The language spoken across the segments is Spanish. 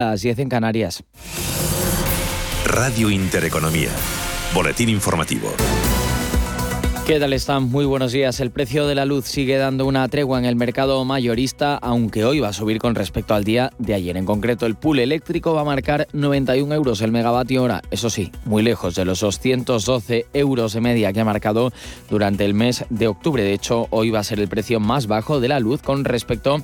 Las 10 en Canarias. Radio Intereconomía. Boletín informativo. ¿Qué tal están? Muy buenos días. El precio de la luz sigue dando una tregua en el mercado mayorista, aunque hoy va a subir con respecto al día de ayer. En concreto, el pool eléctrico va a marcar 91 euros el megavatio hora. Eso sí, muy lejos de los 212 euros de media que ha marcado durante el mes de octubre. De hecho, hoy va a ser el precio más bajo de la luz con respecto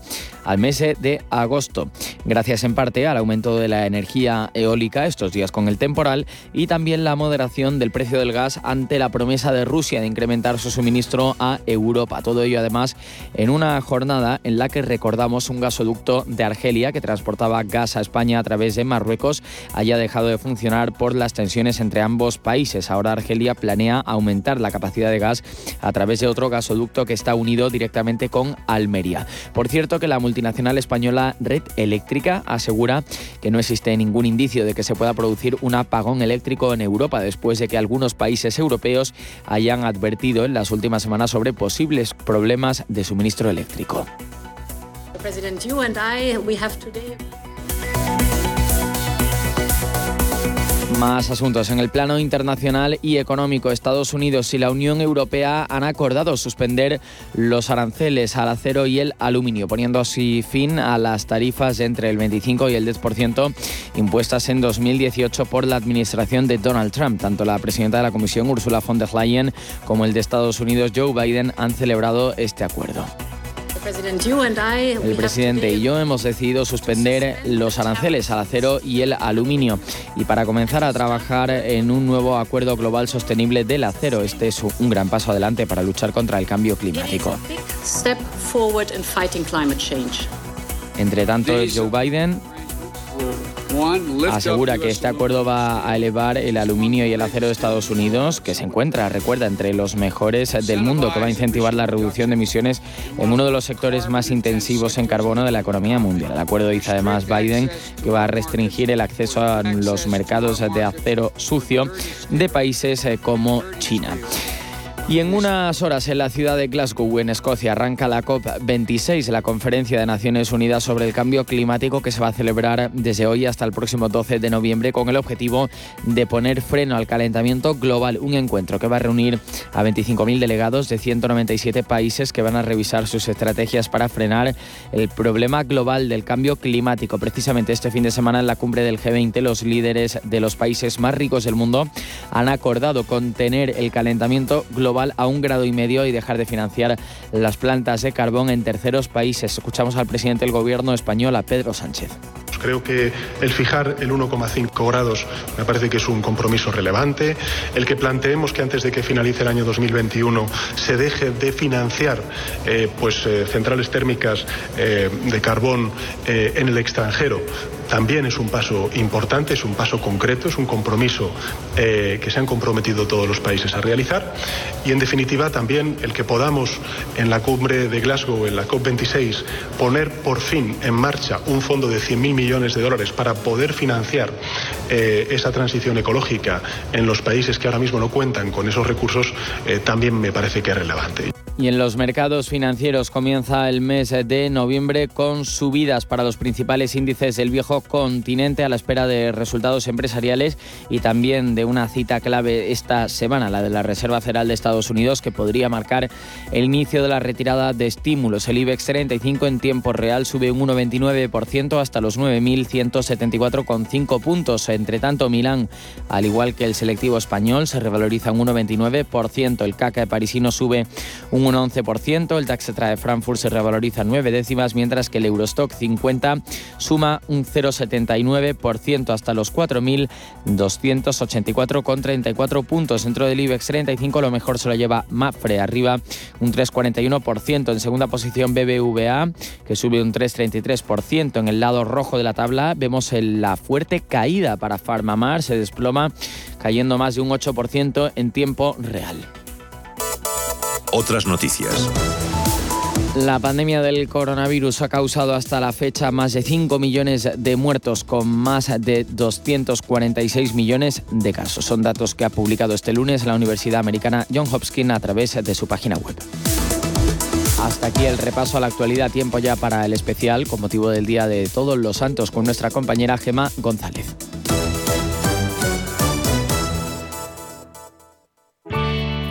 al mes de agosto. Gracias en parte al aumento de la energía eólica estos días con el temporal y también la moderación del precio del gas ante la promesa de Rusia de incrementar su suministro a Europa. Todo ello además en una jornada en la que recordamos un gasoducto de Argelia que transportaba gas a España a través de Marruecos haya dejado de funcionar por las tensiones entre ambos países. Ahora Argelia planea aumentar la capacidad de gas a través de otro gasoducto que está unido directamente con Almería. Por cierto que la multinacional española Red Eléctrica asegura que no existe ningún indicio de que se pueda producir un apagón eléctrico en Europa después de que algunos países europeos hayan advertido en las últimas semanas sobre posibles problemas de suministro eléctrico. Más asuntos. En el plano internacional y económico, Estados Unidos y la Unión Europea han acordado suspender los aranceles al acero y el aluminio, poniendo así fin a las tarifas entre el 25 y el 10% impuestas en 2018 por la administración de Donald Trump. Tanto la presidenta de la Comisión, Ursula von der Leyen, como el de Estados Unidos, Joe Biden, han celebrado este acuerdo. El presidente y yo hemos decidido suspender los aranceles al acero y el aluminio y para comenzar a trabajar en un nuevo acuerdo global sostenible del acero. Este es un gran paso adelante para luchar contra el cambio climático. Entre tanto, Joe Biden asegura que este acuerdo va a elevar el aluminio y el acero de Estados Unidos, que se encuentra, recuerda, entre los mejores del mundo, que va a incentivar la reducción de emisiones en uno de los sectores más intensivos en carbono de la economía mundial. El acuerdo dice además Biden que va a restringir el acceso a los mercados de acero sucio de países eh, como China. Y en unas horas en la ciudad de Glasgow, en Escocia, arranca la COP26, la Conferencia de Naciones Unidas sobre el Cambio Climático que se va a celebrar desde hoy hasta el próximo 12 de noviembre con el objetivo de poner freno al calentamiento global. Un encuentro que va a reunir a 25.000 delegados de 197 países que van a revisar sus estrategias para frenar el problema global del cambio climático. Precisamente este fin de semana en la cumbre del G20, los líderes de los países más ricos del mundo han acordado contener el calentamiento global a un grado y medio y dejar de financiar las plantas de carbón en terceros países. Escuchamos al presidente del gobierno español, a Pedro Sánchez. Creo que el fijar el 1,5 grados me parece que es un compromiso relevante. El que planteemos que antes de que finalice el año 2021 se deje de financiar eh, pues, eh, centrales térmicas eh, de carbón en el extranjero también es un paso importante, es un paso concreto, es un compromiso eh, que se han comprometido todos los países a realizar y en definitiva también el que podamos en la cumbre de Glasgow, en la COP26, poner por fin en marcha un fondo de 100.000 millones de dólares para poder financiar eh, esa transición ecológica en los países que ahora mismo no cuentan con esos recursos, eh, también me parece que es relevante. Y en los mercados financieros comienza el mes de noviembre con subidas para los principales índices del viejo continente a la espera de resultados empresariales y también de una cita clave esta semana, la de la Reserva Federal de Estados Unidos, que podría marcar el inicio de la retirada de estímulos. El IBEX 35 en tiempo real sube un 1,29% hasta los 9.174,5 puntos. Entre tanto, Milán, al igual que el selectivo español, se revaloriza un 1,29%. El CACA parisino sube un 1,11%. El DAX de Frankfurt se revaloriza 9 décimas, mientras que el Eurostock 50 suma un 0 0,79% hasta los 4.284,34 puntos. Dentro del IBEX 35 lo mejor se lo lleva Mafre, arriba un 3,41%. En segunda posición BBVA, que sube un 3,33%. En el lado rojo de la tabla vemos la fuerte caída para Farmamar, se desploma cayendo más de un 8% en tiempo real. Otras noticias. La pandemia del coronavirus ha causado hasta la fecha más de 5 millones de muertos con más de 246 millones de casos. Son datos que ha publicado este lunes la Universidad Americana John Hopkins a través de su página web. Hasta aquí el repaso a la actualidad, tiempo ya para el especial con motivo del Día de Todos los Santos con nuestra compañera Gema González.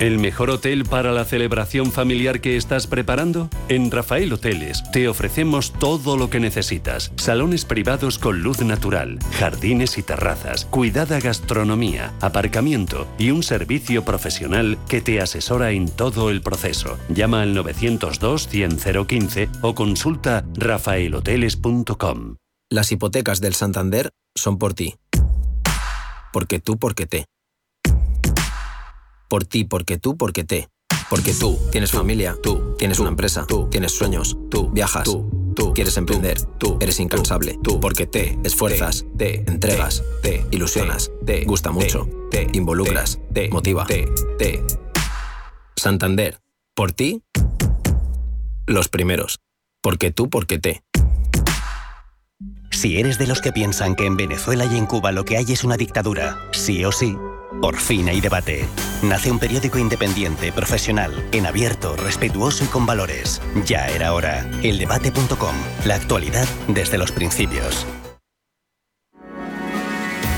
¿El mejor hotel para la celebración familiar que estás preparando? En Rafael Hoteles te ofrecemos todo lo que necesitas. Salones privados con luz natural, jardines y terrazas, cuidada gastronomía, aparcamiento y un servicio profesional que te asesora en todo el proceso. Llama al 902 100 015 o consulta rafaelhoteles.com. Las hipotecas del Santander son por ti. Porque tú, porque te. Por ti, porque tú, porque te. Porque tú tienes familia, tú tienes una empresa, tú tienes sueños, tú viajas, tú, tú quieres emprender, tú eres incansable, tú porque te esfuerzas, te entregas, te ilusionas, te gusta mucho, te involucras, te motiva, te, te. Santander, por ti, los primeros. Porque tú, porque te. Si eres de los que piensan que en Venezuela y en Cuba lo que hay es una dictadura, sí o sí, por fin hay debate. Nace un periódico independiente, profesional, en abierto, respetuoso y con valores. Ya era hora. Eldebate.com. La actualidad desde los principios.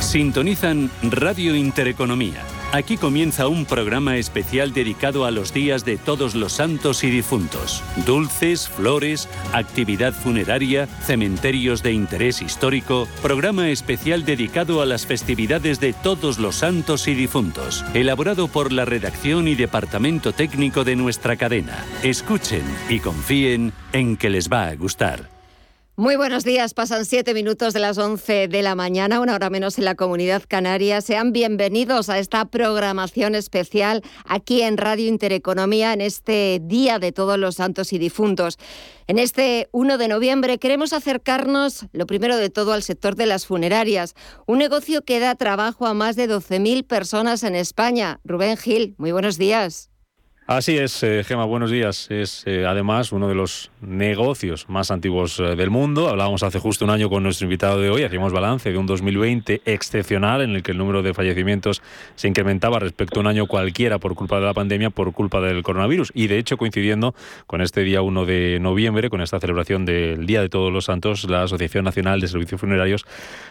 Sintonizan Radio Intereconomía Aquí comienza un programa especial dedicado a los días de todos los santos y difuntos. Dulces, flores, actividad funeraria, cementerios de interés histórico, programa especial dedicado a las festividades de todos los santos y difuntos, elaborado por la redacción y departamento técnico de nuestra cadena. Escuchen y confíen en que les va a gustar. Muy buenos días, pasan siete minutos de las once de la mañana, una hora menos en la comunidad canaria. Sean bienvenidos a esta programación especial aquí en Radio Intereconomía en este Día de Todos los Santos y Difuntos. En este 1 de noviembre queremos acercarnos, lo primero de todo, al sector de las funerarias, un negocio que da trabajo a más de 12.000 personas en España. Rubén Gil, muy buenos días. Así es, eh, Gema, buenos días. Es eh, además uno de los negocios más antiguos eh, del mundo. Hablábamos hace justo un año con nuestro invitado de hoy, hacíamos balance de un 2020 excepcional en el que el número de fallecimientos se incrementaba respecto a un año cualquiera por culpa de la pandemia, por culpa del coronavirus. Y de hecho, coincidiendo con este día 1 de noviembre, con esta celebración del Día de Todos los Santos, la Asociación Nacional de Servicios Funerarios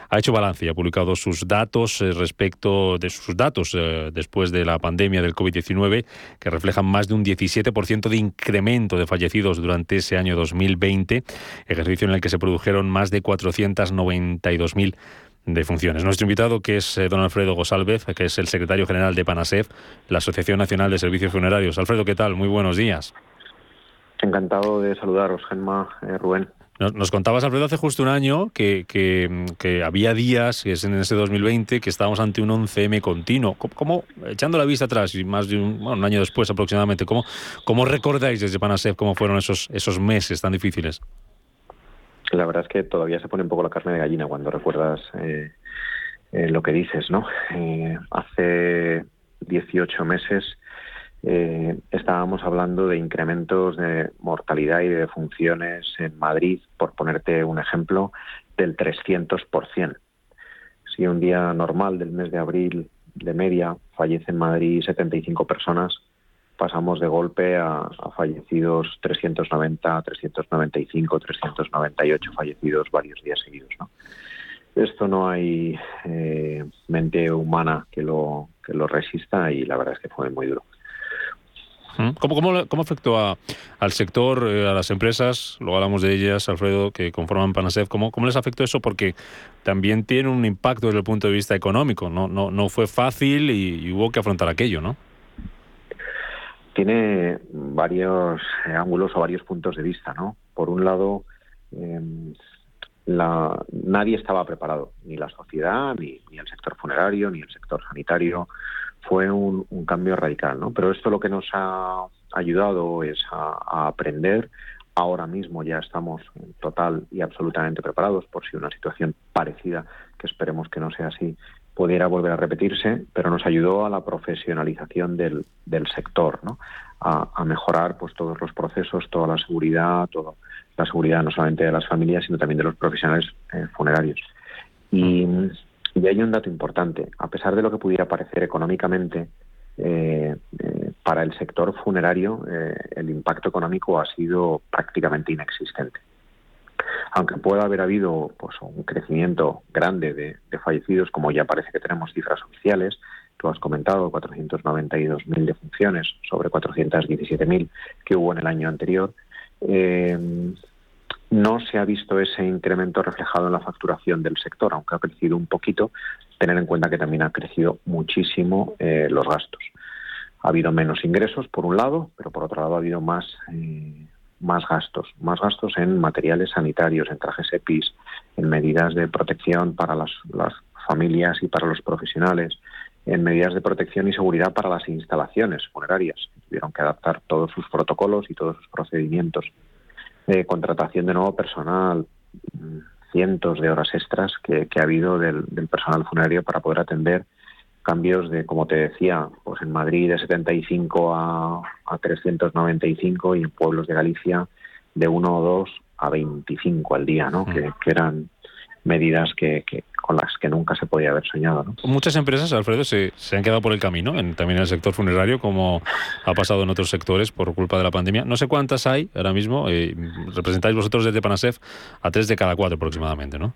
ha hecho balance y ha publicado sus datos respecto de sus datos después de la pandemia del COVID-19 que reflejan más de un 17% de incremento de fallecidos durante ese año 2020, ejercicio en el que se produjeron más de 492.000 defunciones. Nuestro invitado, que es eh, don Alfredo Gosalvez, que es el secretario general de PANASEF, la Asociación Nacional de Servicios Funerarios. Alfredo, ¿qué tal? Muy buenos días. Encantado de saludaros, Genma, eh, Rubén. Nos, contabas, Alfredo, hace justo un año que, que, había días, que es en ese 2020, que estábamos ante un 11M continuo. ¿Cómo, echando la vista atrás, y más de un, año después aproximadamente, ¿cómo, cómo recordáis desde Panasef cómo fueron esos, esos meses tan difíciles? La verdad es que todavía se pone un poco la carne de gallina cuando recuerdas eh, eh, lo que dices, ¿no? Eh, hace 18 meses eh, estábamos hablando de incrementos de mortalidad y de defunciones en Madrid, por ponerte un ejemplo, del 300%. Si un día normal del mes de abril de media fallece en Madrid 75 personas, pasamos de golpe a, fallecidos 390, 395, 398 fallecidos varios días seguidos. Esto no hay eh, mente humana que lo, que lo resista y la verdad es que fue muy duro. ¿Cómo, cómo, cómo afectó al sector, eh, a las empresas? Luego hablamos de ellas, Alfredo, que conforman Panasef. ¿Cómo, ¿Cómo les afectó eso? Porque también tiene un impacto desde el punto de vista económico. No, no, no fue fácil y, hubo que afrontar aquello, ¿no? Tiene varios eh, ángulos o varios puntos de vista, ¿no? Por un lado, em, la, nadie estaba preparado, ni la sociedad, ni, ni el sector funerario, ni el sector sanitario fue un, cambio radical, ¿no? Pero esto lo que nos ha ayudado es a, aprender, ahora mismo ya estamos total y absolutamente preparados por si una situación parecida, que esperemos que no sea así, pudiera volver a repetirse, pero nos ayudó a la profesionalización del, sector, ¿no? a, mejorar pues todos los procesos, toda la seguridad, toda la seguridad no solamente de las familias, sino también de los profesionales eh, funerarios. Y, y, hay un dato importante, a pesar de lo que pudiera parecer económicamente, eh, eh, para el sector funerario el impacto económico ha sido prácticamente inexistente. Aunque pueda haber habido pues, un crecimiento grande de, fallecidos, como ya parece que tenemos cifras oficiales, tú has comentado 492.000 defunciones sobre 417.000 que hubo en el año anterior, eh, no se ha visto ese incremento reflejado en la facturación del sector, aunque ha crecido un poquito, tener en cuenta que también ha crecido muchísimo eh, los gastos. Ha habido menos ingresos, por un lado, pero por otro lado ha habido más eh, más gastos, más gastos en materiales sanitarios, en trajes EPIs, en medidas de protección para las, familias y para los profesionales, en medidas de protección y seguridad para las instalaciones funerarias. Tuvieron que adaptar todos sus protocolos y todos sus procedimientos. De contratación de nuevo personal, cientos de horas extras que, ha habido del, del, personal funerario para poder atender cambios de, como te decía, pues en Madrid de 75 a, a 395 y en pueblos de Galicia de 1 o 2 a 25 al día, ¿no? Que, eran medidas que, con las que nunca se podía haber soñado. ¿no? Muchas empresas, Alfredo, se, se han quedado por el camino, en, también en el sector funerario, como ha pasado en otros sectores por culpa de la pandemia. No sé cuántas hay ahora mismo. Eh, representáis vosotros desde Panasef a tres de cada cuatro aproximadamente, ¿no?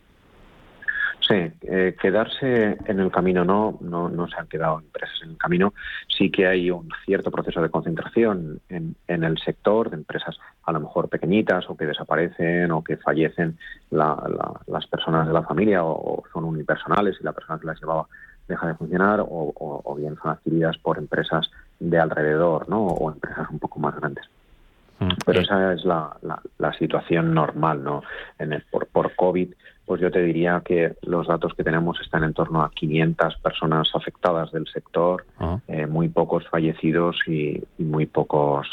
Sí, eh, quedarse en el camino no, no, no se han quedado empresas en el camino. Sí que hay un cierto proceso de concentración en, en el sector de empresas a lo mejor pequeñitas o que desaparecen o que fallecen las personas de la familia o, son unipersonales y la persona que las llevaba deja de funcionar o, o, bien son adquiridas por empresas de alrededor ¿no? o empresas un poco más grandes. Mm, Pero esa es la, la, situación normal, ¿no? En el, por, por COVID pues yo te diría que los datos que tenemos están en torno a 500 personas afectadas del sector, ah. eh, muy pocos fallecidos y, muy pocos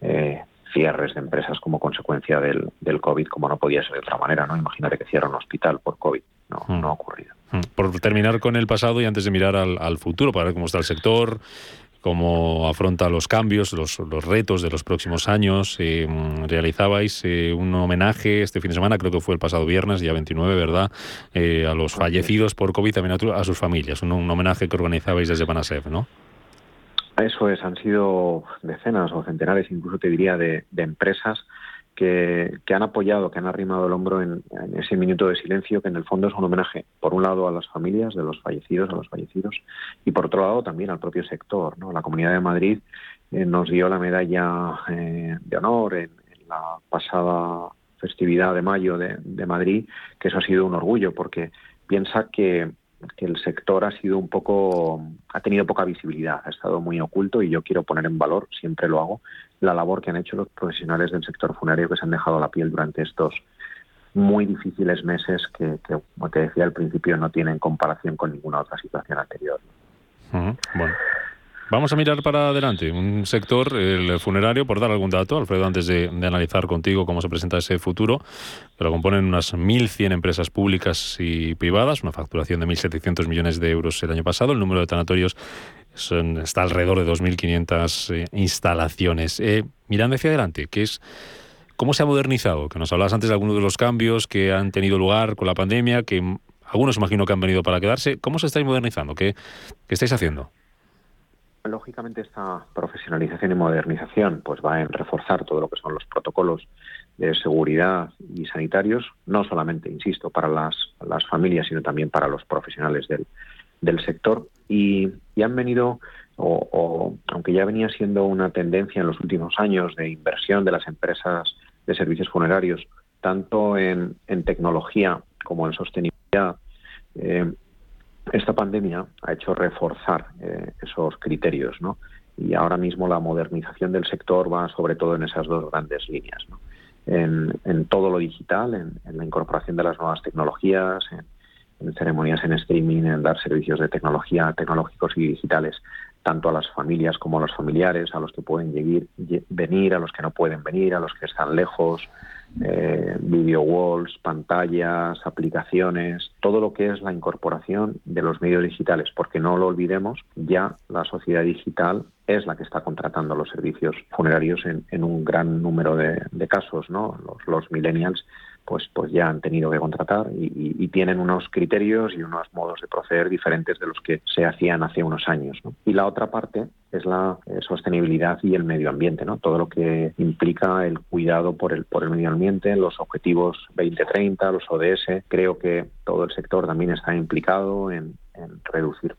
eh, cierres de empresas como consecuencia del, del, COVID, como no podía ser de otra manera, ¿no? Imagínate que cierra un hospital por COVID, no, mm. no ha ocurrido. Mm. Por terminar con el pasado y antes de mirar al, al futuro, para ver cómo está el sector, cómo afronta los cambios, los, retos de los próximos años. Eh, realizabais eh, un homenaje este fin de semana, creo que fue el pasado viernes, día 29, ¿verdad? Eh, a los fallecidos por COVID, también a, sus familias. Un, un, homenaje que organizabais desde Panasef, ¿no? Eso es, han sido decenas o centenares, incluso te diría, de, de empresas que, han apoyado, que han arrimado el hombro en, ese minuto de silencio, que en el fondo es un homenaje, por un lado, a las familias de los fallecidos, a los fallecidos, y por otro lado también al propio sector. ¿no? La Comunidad de Madrid eh, nos dio la medalla eh, de honor en, la pasada festividad de mayo de, de Madrid, que eso ha sido un orgullo, porque piensa que que el sector ha sido un poco, ha tenido poca visibilidad, ha estado muy oculto y yo quiero poner en valor, siempre lo hago, la labor que han hecho los profesionales del sector funerario que se han dejado la piel durante estos muy difíciles meses que, como te decía al principio, no tienen comparación con ninguna otra situación anterior. Bueno. Vamos a mirar para adelante. Un sector, el funerario, por dar algún dato, Alfredo, antes de, analizar contigo cómo se presenta ese futuro, lo componen unas 1.100 empresas públicas y privadas, una facturación de 1.700 millones de euros el año pasado. El número de tanatorios está alrededor de 2.500 eh, instalaciones. Eh, mirando hacia adelante, ¿qué es, ¿cómo se ha modernizado? Que nos hablabas antes de algunos de los cambios que han tenido lugar con la pandemia, que algunos imagino que han venido para quedarse. ¿Cómo se estáis modernizando? ¿Qué, qué estáis haciendo? Lógicamente esta profesionalización y modernización pues va en reforzar todo lo que son los protocolos de seguridad y sanitarios, no solamente, insisto, para las, las familias, sino también para los profesionales del, del sector. Y, han venido, o, aunque ya venía siendo una tendencia en los últimos años de inversión de las empresas de servicios funerarios, tanto en, en tecnología como en sostenibilidad, eh, esta pandemia ha hecho reforzar eh, esos criterios, ¿no? Y ahora mismo la modernización del sector va sobre todo en esas dos grandes líneas, ¿no? en, todo lo digital, en, la incorporación de las nuevas tecnologías, en, ceremonias en streaming, en dar servicios de tecnología tecnológicos y digitales tanto a las familias como a los familiares, a los que pueden venir, a los que no pueden venir, a los que están lejos, eh, video walls, pantallas, aplicaciones, todo lo que es la incorporación de los medios digitales, porque no lo olvidemos, ya la sociedad digital es la que está contratando los servicios funerarios en, un gran número de, casos, ¿no? Los millennials pues, pues ya han tenido que contratar y, tienen unos criterios y unos modos de proceder diferentes de los que se hacían hace unos años. Y la otra parte es la eh, sostenibilidad y el medio ambiente, ¿no? todo lo que implica el cuidado por el, por el medio ambiente, los objetivos 2030, los ODS. Creo que todo el sector también está implicado en, reducir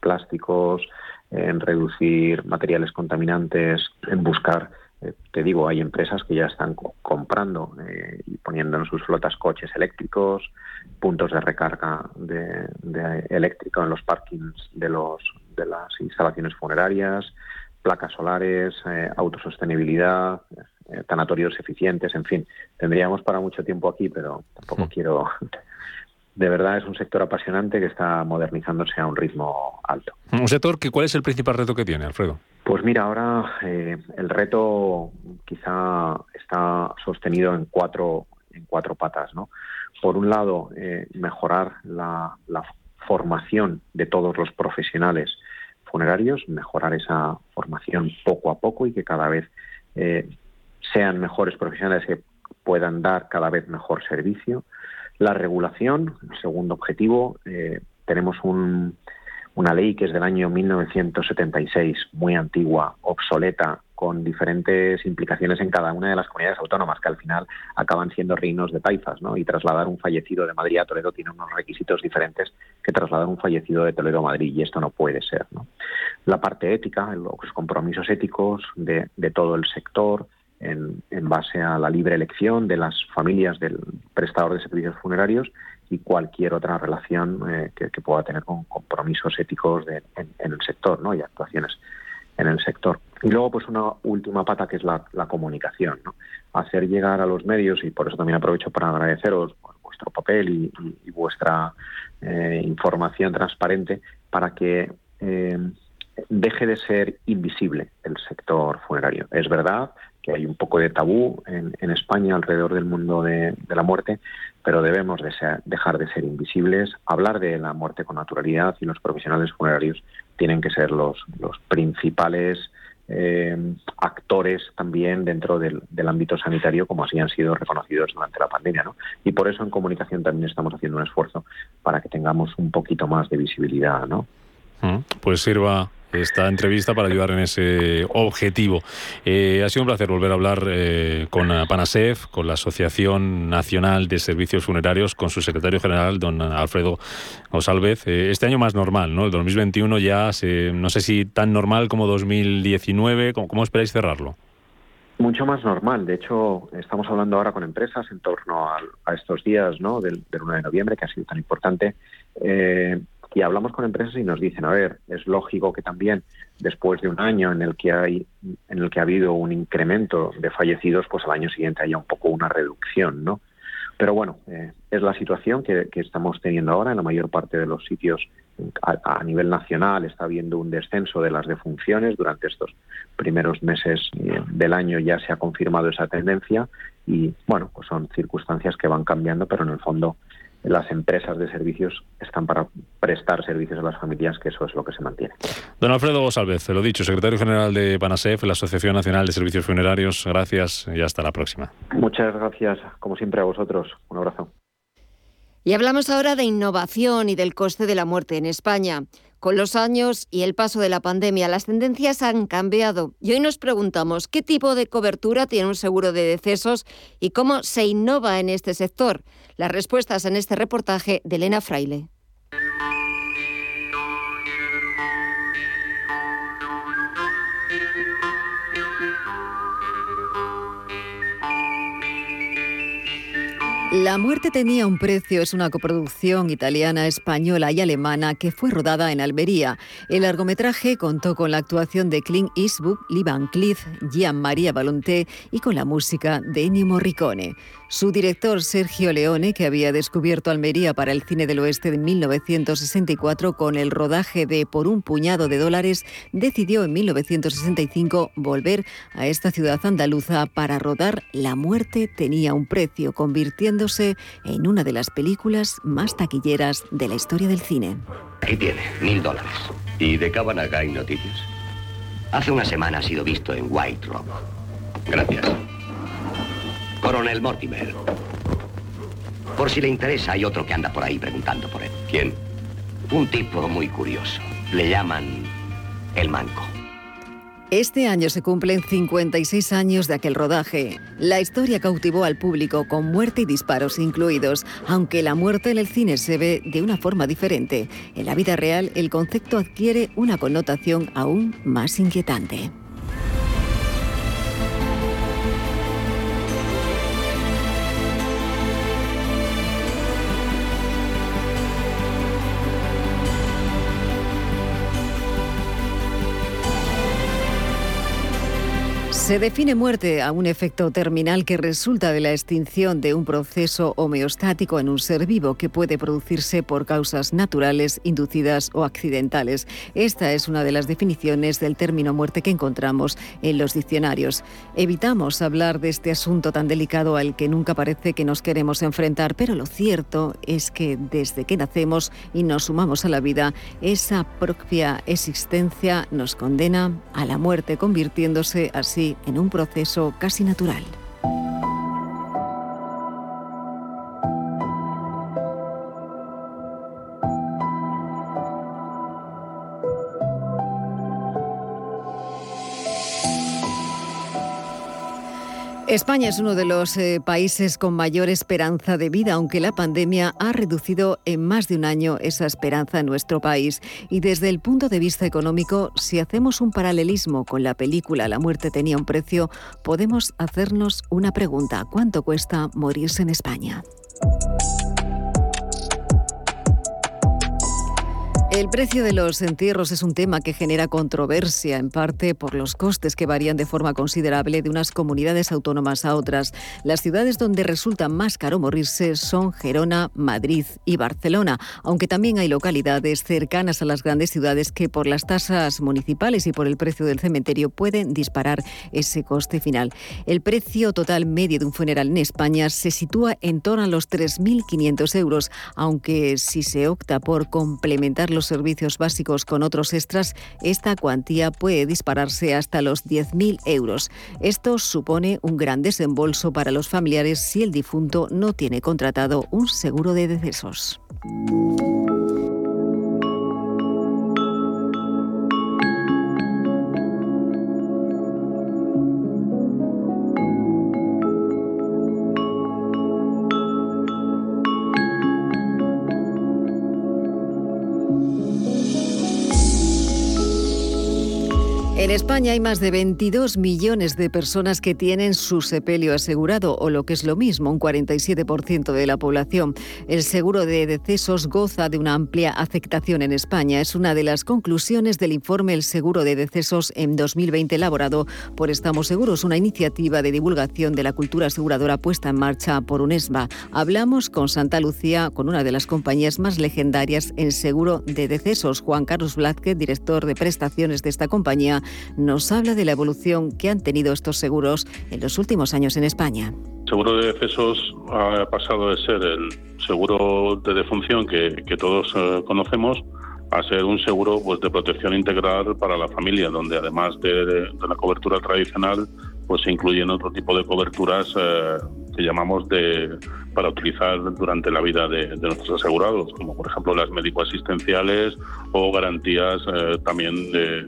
plásticos, en reducir materiales contaminantes, en buscar eh, te digo, hay empresas que ya están comprando eh, y poniendo en sus flotas coches eléctricos, puntos de recarga de, eléctrico en los parkings de, los, de las instalaciones funerarias, placas solares, eh, autosostenibilidad, tanatorios eficientes, en fin. Tendríamos para mucho tiempo aquí, pero tampoco quiero de verdad es un sector apasionante que está modernizándose a un ritmo alto. Un sector que cuál es el principal reto que tiene, Alfredo. Pues mira, ahora eh, el reto quizá está sostenido en cuatro en cuatro patas, ¿no? Por un lado, eh, mejorar la, formación de todos los profesionales funerarios, mejorar esa formación poco a poco y que cada vez eh, sean mejores profesionales que puedan dar cada vez mejor servicio. La regulación, segundo objetivo, tenemos un, una ley que es del año 1976, muy antigua, obsoleta, con diferentes implicaciones en cada una de las comunidades autónomas, que al final acaban siendo reinos de taifas, ¿no? Y trasladar un fallecido de Madrid a Toledo tiene unos requisitos diferentes que trasladar un fallecido de Toledo a Madrid, y esto no puede ser. La parte ética, los compromisos éticos de, de todo el sector, en, en, base a la libre elección de las familias del prestador de servicios funerarios y cualquier otra relación eh, que, pueda tener con compromisos éticos en, el sector ¿no? y actuaciones en el sector. Y luego, pues una última pata que es la, comunicación, ¿no? hacer llegar a los medios, y por eso también aprovecho para agradeceros vuestro papel y, vuestra eh, información transparente para que eh, deje de ser invisible el sector funerario. Es verdad que hay un poco de tabú en, España alrededor del mundo de, la muerte, pero debemos de dejar de ser invisibles, hablar de la muerte con naturalidad y los profesionales funerarios tienen que ser los, principales eh, actores también dentro del, ámbito sanitario, como así han sido reconocidos durante la pandemia. ¿no? Y por eso en comunicación también estamos haciendo un esfuerzo para que tengamos un poquito más de visibilidad. ¿no? Mm, pues sirva esta entrevista para ayudar en ese objetivo. Eh, ha sido un placer volver a hablar eh, con Panasef, con la Asociación Nacional de Servicios Funerarios, con su secretario general, don Alfredo. Eh, este año más normal, ¿no? El 2021 ya, no sé si tan normal como 2019. ¿Cómo, esperáis cerrarlo? Mucho más normal. De hecho, estamos hablando ahora con empresas en torno a, estos días ¿no? del, del 1 de noviembre, que ha sido tan importante. Eh, y hablamos con empresas y nos dicen, a ver, es lógico que también después de un año en el que hay en el que ha habido un incremento de fallecidos, pues al año siguiente haya un poco una reducción, ¿no? Pero bueno, eh, es la situación que, estamos teniendo ahora en la mayor parte de los sitios a, nivel nacional. Está habiendo un descenso de las defunciones durante estos primeros meses eh, del año. Ya se ha confirmado esa tendencia y bueno, pues son circunstancias que van cambiando, pero en el fondo las empresas de servicios están para prestar servicios a las familias, que eso es lo que se mantiene. Don Alfredo Gosalvez, lo dicho, secretario general de PANASEF, la Asociación Nacional de Servicios Funerarios, gracias y hasta la próxima. Muchas gracias, como siempre, a vosotros. Un abrazo. Y hablamos ahora de innovación y del coste de la muerte en España. Con los años y el paso de la pandemia, las tendencias han cambiado y hoy nos preguntamos qué tipo de cobertura tiene un seguro de decesos y cómo se innova en este sector. Las respuestas en este reportaje de Elena Fraile. La muerte tenía un precio es una coproducción italiana, española y alemana que fue rodada en Almería. El largometraje contó con la actuación de Clint Eastwood, Lee Van Gian Maria Volonté y con la música de Ennio Morricone. Su director, Sergio Leone, que había descubierto Almería para el cine del oeste de 1964 con el rodaje de Por un puñado de dólares, decidió en 1965 volver a esta ciudad andaluza para rodar La muerte tenía un precio, convirtiéndose en una de las películas más taquilleras de la historia del cine. Aquí tiene, mil dólares. ¿Y de Cabanaga hay noticias? Hace una semana ha sido visto en White Rock. Gracias. Coronel Mortimer. Por si le interesa, hay otro que anda por ahí preguntando por él. ¿Quién? Un tipo muy curioso. Le llaman el manco. Este año se cumplen 56 años de aquel rodaje. La historia cautivó al público con muerte y disparos incluidos, aunque la muerte en el cine se ve de una forma diferente. En la vida real el concepto adquiere una connotación aún más inquietante. Se define muerte a un efecto terminal que resulta de la extinción de un proceso homeostático en un ser vivo que puede producirse por causas naturales, inducidas o accidentales. Esta es una de las definiciones del término muerte que encontramos en los diccionarios. Evitamos hablar de este asunto tan delicado al que nunca parece que nos queremos enfrentar, pero lo cierto es que desde que nacemos y nos sumamos a la vida, esa propia existencia nos condena a la muerte, convirtiéndose así en un proceso casi natural. España es uno de los eh, países con mayor esperanza de vida, aunque la pandemia ha reducido en más de un año esa esperanza en nuestro país. Y desde el punto de vista económico, si hacemos un paralelismo con la película La muerte tenía un precio, podemos hacernos una pregunta. ¿Cuánto cuesta morirse en España? El precio de los entierros es un tema que genera controversia, en parte por los costes que varían de forma considerable de unas comunidades autónomas a otras. Las ciudades donde resulta más caro morirse son Gerona, Madrid y Barcelona, aunque también hay localidades cercanas a las grandes ciudades que por las tasas municipales y por el precio del cementerio pueden disparar ese coste final. El precio total medio de un funeral en España se sitúa en torno a los 3.500 euros, aunque si se opta por complementar los servicios básicos con otros extras, esta cuantía puede dispararse hasta los 10.000 euros. Esto supone un gran desembolso para los familiares si el difunto no tiene contratado un seguro de decesos. España hay más de 22 millones de personas que tienen su sepelio asegurado, o lo que es lo mismo, un 47% de la población. El seguro de decesos goza de una amplia aceptación en España. Es una de las conclusiones del informe El seguro de decesos en 2020 elaborado por Estamos Seguros, una iniciativa de divulgación de la cultura aseguradora puesta en marcha por UNESMA. Hablamos con Santa Lucía, con una de las compañías más legendarias en seguro de decesos, Juan Carlos Blázquez, director de prestaciones de esta compañía nos habla de la evolución que han tenido estos seguros en los últimos años en España. El seguro de decesos ha pasado de ser el seguro de defunción que, todos eh, conocemos a ser un seguro pues, de protección integral para la familia, donde además de, la cobertura tradicional, pues se incluyen otro tipo de coberturas eh, que llamamos de para utilizar durante la vida de, nuestros asegurados, como por ejemplo las médico-asistenciales o garantías eh, también de,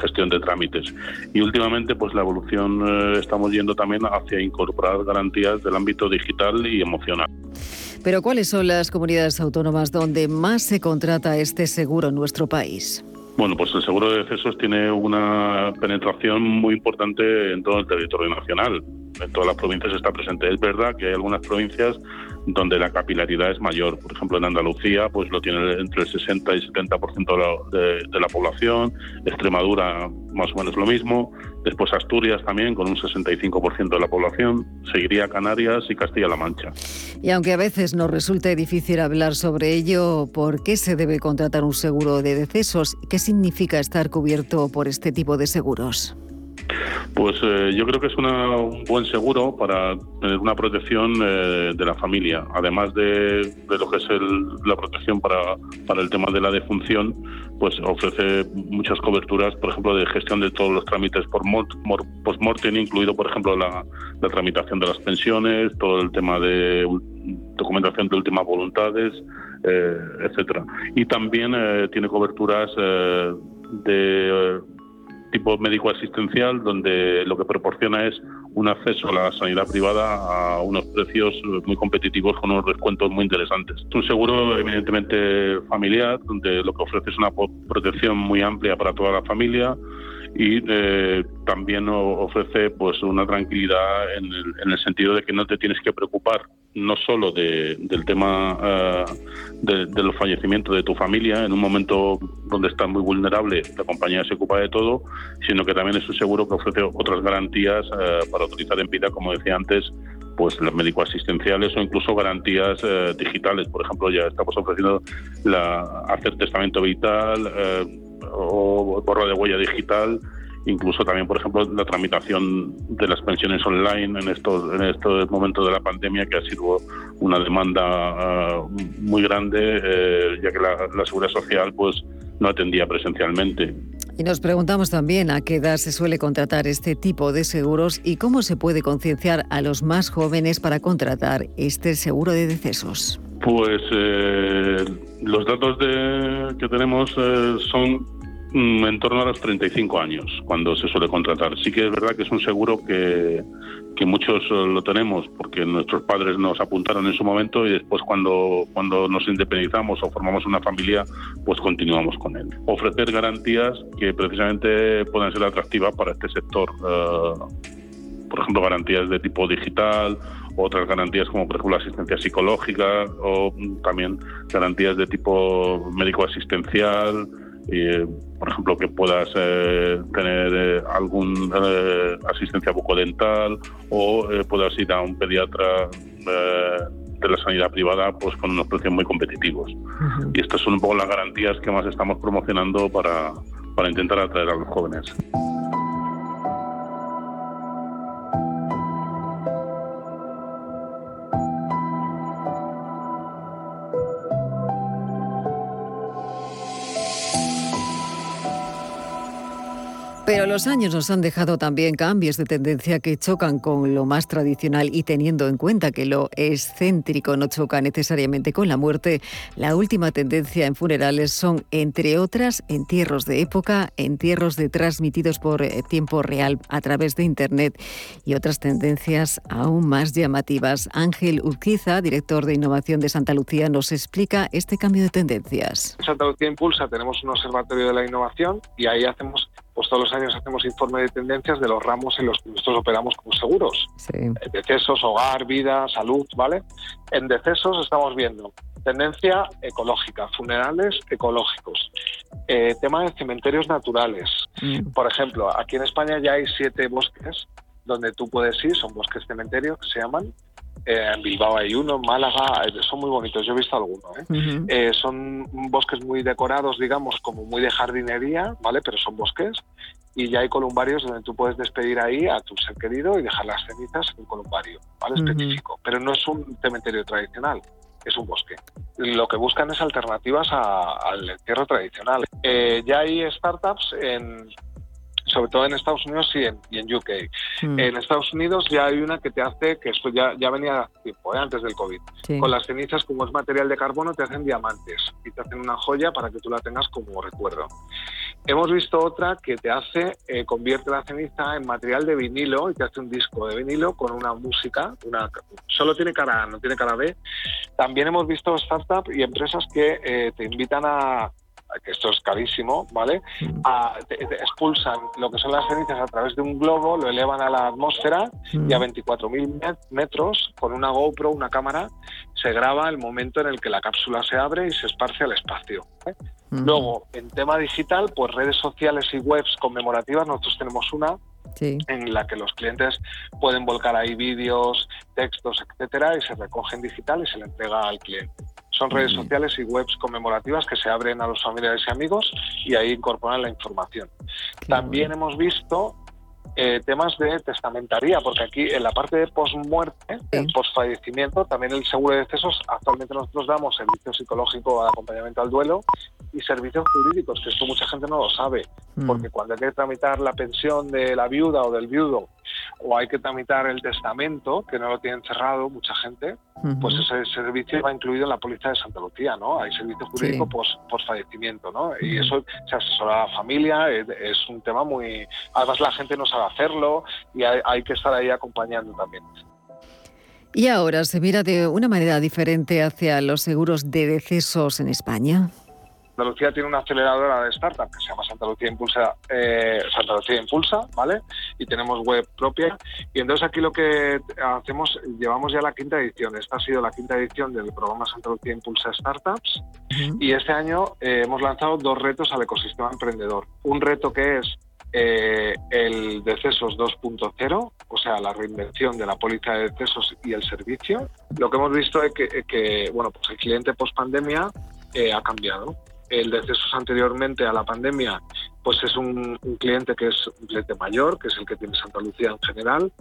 gestión de trámites. Y últimamente, pues la evolución eh, estamos yendo también hacia incorporar garantías del ámbito digital y emocional. Pero ¿cuáles son las comunidades autónomas donde más se contrata este seguro en nuestro país? Bueno, pues el seguro de decesos tiene una penetración muy importante en todo el territorio nacional. En todas las provincias está presente. Es verdad que hay algunas provincias donde la capilaridad es mayor. Por ejemplo, en Andalucía pues lo tiene entre el 60 y 70% de de, la población, Extremadura más o menos lo mismo, después Asturias también con un 65% de la población, seguiría Canarias y Castilla-La Mancha. Y aunque a veces nos resulte difícil hablar sobre ello, ¿por qué se debe contratar un seguro de decesos? ¿Qué significa estar cubierto por este tipo de seguros? Pues eh, yo creo que es un buen seguro para tener una protección eh, de la familia, además de, lo que es la protección para, el tema de la defunción, pues ofrece muchas coberturas, por ejemplo, de gestión de todos los trámites por post-mortem, incluido, por ejemplo, la, tramitación de las pensiones, todo el tema de documentación de últimas voluntades, eh, etcétera. Y también tiene coberturas de tipo médico asistencial donde lo que proporciona es un acceso a la sanidad privada a unos precios muy competitivos con unos descuentos muy interesantes. Es un seguro evidentemente familiar donde lo que ofrece es una protección muy amplia para toda la familia y eh, también ofrece pues una tranquilidad en el, en el, sentido de que no te tienes que preocupar no solo de, del tema uh, de, de, los fallecimientos de tu familia en un momento donde estás muy vulnerable la compañía se ocupa de todo sino que también es un seguro que ofrece otras garantías uh, para utilizar en vida como decía antes pues las médico asistenciales o incluso garantías uh, digitales. Por ejemplo ya estamos ofreciendo la hacer testamento vital o borro de huella digital, incluso también, por ejemplo, la tramitación de las pensiones online en estos, en estos momentos de la pandemia, que ha sido una demanda ah, muy grande, eh, ya que la, Seguridad Social pues no atendía presencialmente. Y nos preguntamos también a qué edad se suele contratar este tipo de seguros y cómo se puede concienciar a los más jóvenes para contratar este seguro de decesos. Pues eh, los datos de, que tenemos eh, son en torno a los 35 años cuando se suele contratar. Sí que es verdad que es un seguro que, que muchos eh, lo tenemos porque nuestros padres nos apuntaron en su momento y después cuando, cuando nos independizamos o formamos una familia, pues continuamos con él. Ofrecer garantías que precisamente puedan ser atractivas para este sector. Eh, por ejemplo, garantías de tipo digital, otras garantías como por ejemplo la asistencia psicológica o también garantías de tipo médico asistencial, eh, por ejemplo, que puedas eh, tener eh, algún eh, asistencia bucodental o puedas ir a un pediatra de la sanidad privada pues con unos precios muy competitivos. Y estas son un poco las garantías que más estamos promocionando para, para intentar atraer a los jóvenes. Pero los años nos han dejado también cambios de tendencia que chocan con lo más tradicional y teniendo en cuenta que lo excéntrico no choca necesariamente con la muerte, la última tendencia en funerales son, entre otras, entierros de época, entierros de transmitidos por eh, tiempo real a través de Internet y otras tendencias aún más llamativas. Ángel Urquiza, director de innovación de Santa Lucía, nos explica este cambio de tendencias. Santa Lucía Impulsa tenemos un observatorio de la innovación y ahí hacemos pues todos los años hacemos informe de tendencias de los ramos en los que nosotros operamos como seguros. Sí. Decesos, hogar, vida, salud, ¿vale? En decesos estamos viendo tendencia ecológica, funerales ecológicos, eh, tema de cementerios naturales. Mm. Por ejemplo, aquí en España ya hay siete bosques donde tú puedes ir, son bosques cementerios que se llaman, eh, en Bilbao hay uno, en Málaga, eh, son muy bonitos, yo he visto alguno. ¿eh? ¿eh? son bosques muy decorados, digamos, como muy de jardinería, ¿vale? Pero son bosques. Y ya hay columbarios donde tú puedes despedir ahí a tu ser querido y dejar las cenizas en un columbario, ¿vale? Específico. Pero no es un cementerio tradicional, es un bosque. Lo que buscan es alternativas al entierro tradicional. ya hay startups en sobre todo en Estados Unidos y en, y en UK. Hmm. En Estados Unidos ya hay una que te hace, que esto ya, ya venía tiempo, ¿eh? antes del COVID. Con las cenizas, como es material de carbono, te hacen diamantes y te hacen una joya para que tú la tengas como recuerdo. Hemos visto otra que te hace, eh, convierte la ceniza en material de vinilo y te hace un disco de vinilo con una música, una, solo tiene cara A, no tiene cara B. También hemos visto startups y empresas que eh, te invitan a, que esto es carísimo, ¿vale? A- te- te expulsan lo que son las cenizas a través de un globo, lo elevan a la atmósfera y a 24.000 met- metros, con una GoPro, una cámara, se graba el momento en el que la cápsula se abre y se esparce al espacio. ¿eh? Luego, en tema digital, pues redes sociales y webs conmemorativas, nosotros tenemos una Sí. en la que los clientes pueden volcar ahí vídeos, textos, etcétera, y se recoge en digital y se le entrega al cliente. Son redes sociales y webs conmemorativas que se abren a los familiares y amigos y ahí incorporan la información. También hemos visto eh, temas de testamentaría, porque aquí en la parte de posmuerte, posfallecimiento, también el seguro de decesos, actualmente nosotros damos servicio psicológico de acompañamiento al duelo y servicios jurídicos, que esto mucha gente no lo sabe, porque cuando hay que tramitar la pensión de la viuda o del viudo, o hay que tramitar el testamento, que no lo tienen cerrado mucha gente, pues ese servicio va incluido en la póliza de Santa Lucía, ¿no? Hay servicio jurídico Sí. pos, fallecimiento, ¿no? Y eso se asesora a la familia, es, es un tema muy... Además la gente no sabe hacerlo y hay, hay que estar ahí acompañando también. Y ahora se mira de una manera diferente hacia los seguros de decesos en España. Santa Lucía tiene una aceleradora de startup que se llama Santa Lucía Impulsa, eh, Santa Lucía Impulsa, ¿vale? Y tenemos web propia. Y entonces aquí lo que hacemos, llevamos ya la quinta edición. Esta ha sido la quinta edición del programa Santa Lucía Impulsa Startups. Y este año eh, hemos lanzado dos retos al ecosistema emprendedor. Un reto que es eh, el decesos 2.0, o sea, la reinvención de la póliza de decesos y el servicio. Lo que hemos visto es que, que, bueno, pues el cliente post pandemia ha cambiado. El decesos anteriormente a la pandemia, pues es un, un, cliente que es un cliente mayor, que es el que tiene Santa Lucía en general.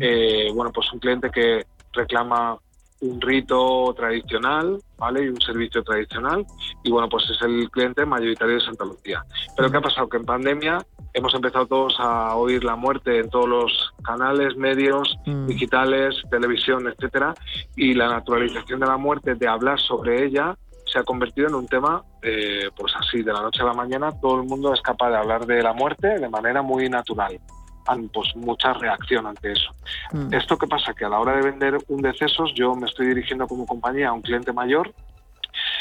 Eh, bueno, pues un cliente que reclama un rito tradicional, ¿vale? Y un servicio tradicional. Y bueno, pues es el cliente mayoritario de Santa Lucía. Pero ¿qué ha pasado? Que en pandemia hemos empezado todos a oír la muerte en todos los canales, medios, digitales, televisión, etcétera, y la naturalización de la muerte, de hablar sobre ella, se ha convertido en un tema, eh, pues así, de la noche a la mañana, todo el mundo es capaz de hablar de la muerte de manera muy natural. Han, pues mucha reacción ante eso. Mm. ¿Esto qué pasa? Que a la hora de vender un decesos, yo me estoy dirigiendo como compañía a un cliente mayor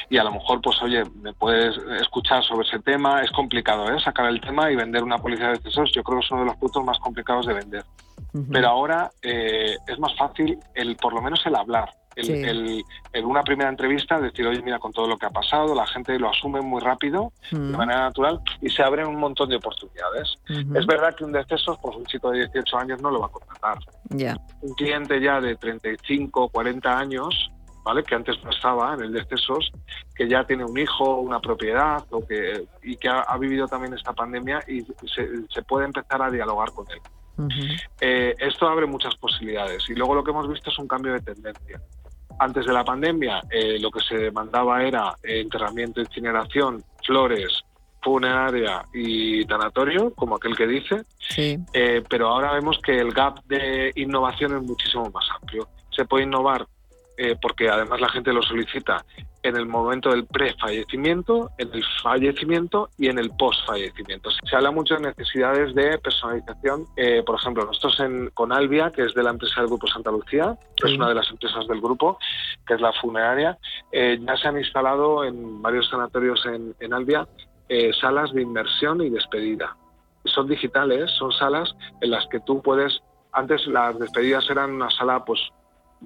y a lo mejor, pues oye, me puedes escuchar sobre ese tema. Es complicado, ¿eh? Sacar el tema y vender una póliza de decesos, yo creo que es uno de los puntos más complicados de vender. Uh -huh. Pero ahora eh, es más fácil, el por lo menos el hablar. El, sí. el, en una primera entrevista decir, oye, mira, con todo lo que ha pasado, la gente lo asume muy rápido, de manera natural, y se abren un montón de oportunidades. Es verdad que un decesos, pues un chico de 18 años no lo va a contratar. Yeah. Un cliente ya de 35, 40 años, ¿vale? que antes no estaba en el decesos, que ya tiene un hijo, una propiedad, o que, y que ha, ha vivido también esta pandemia y se, se puede empezar a dialogar con él. Uh -huh. eh, esto abre muchas posibilidades y luego lo que hemos visto es un cambio de tendencia. Antes de la pandemia eh, lo que se mandaba era enterramiento, incineración, flores, funeraria y tanatorio, como aquel que dice, sí. eh, pero ahora vemos que el gap de innovación es muchísimo más amplio. Se puede innovar eh, porque además la gente lo solicita en el momento del prefallecimiento, en el fallecimiento y en el postfallecimiento. Se habla mucho de necesidades de personalización. Eh, por ejemplo, nosotros en, con Albia, que es de la empresa del Grupo Santa Lucía, que es una de las empresas del grupo, que es la funeraria, eh, ya se han instalado en varios sanatorios en, en Albia eh, salas de inmersión y despedida. Son digitales, son salas en las que tú puedes, antes las despedidas eran una sala pues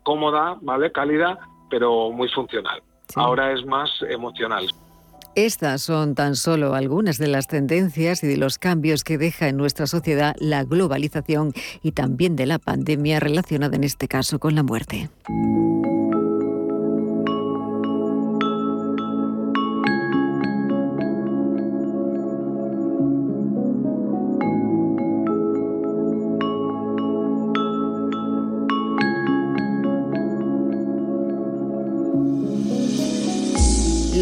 cómoda, ¿vale? Cálida, pero muy funcional. Sí. Ahora es más emocional. Estas son tan solo algunas de las tendencias y de los cambios que deja en nuestra sociedad la globalización y también de la pandemia relacionada en este caso con la muerte.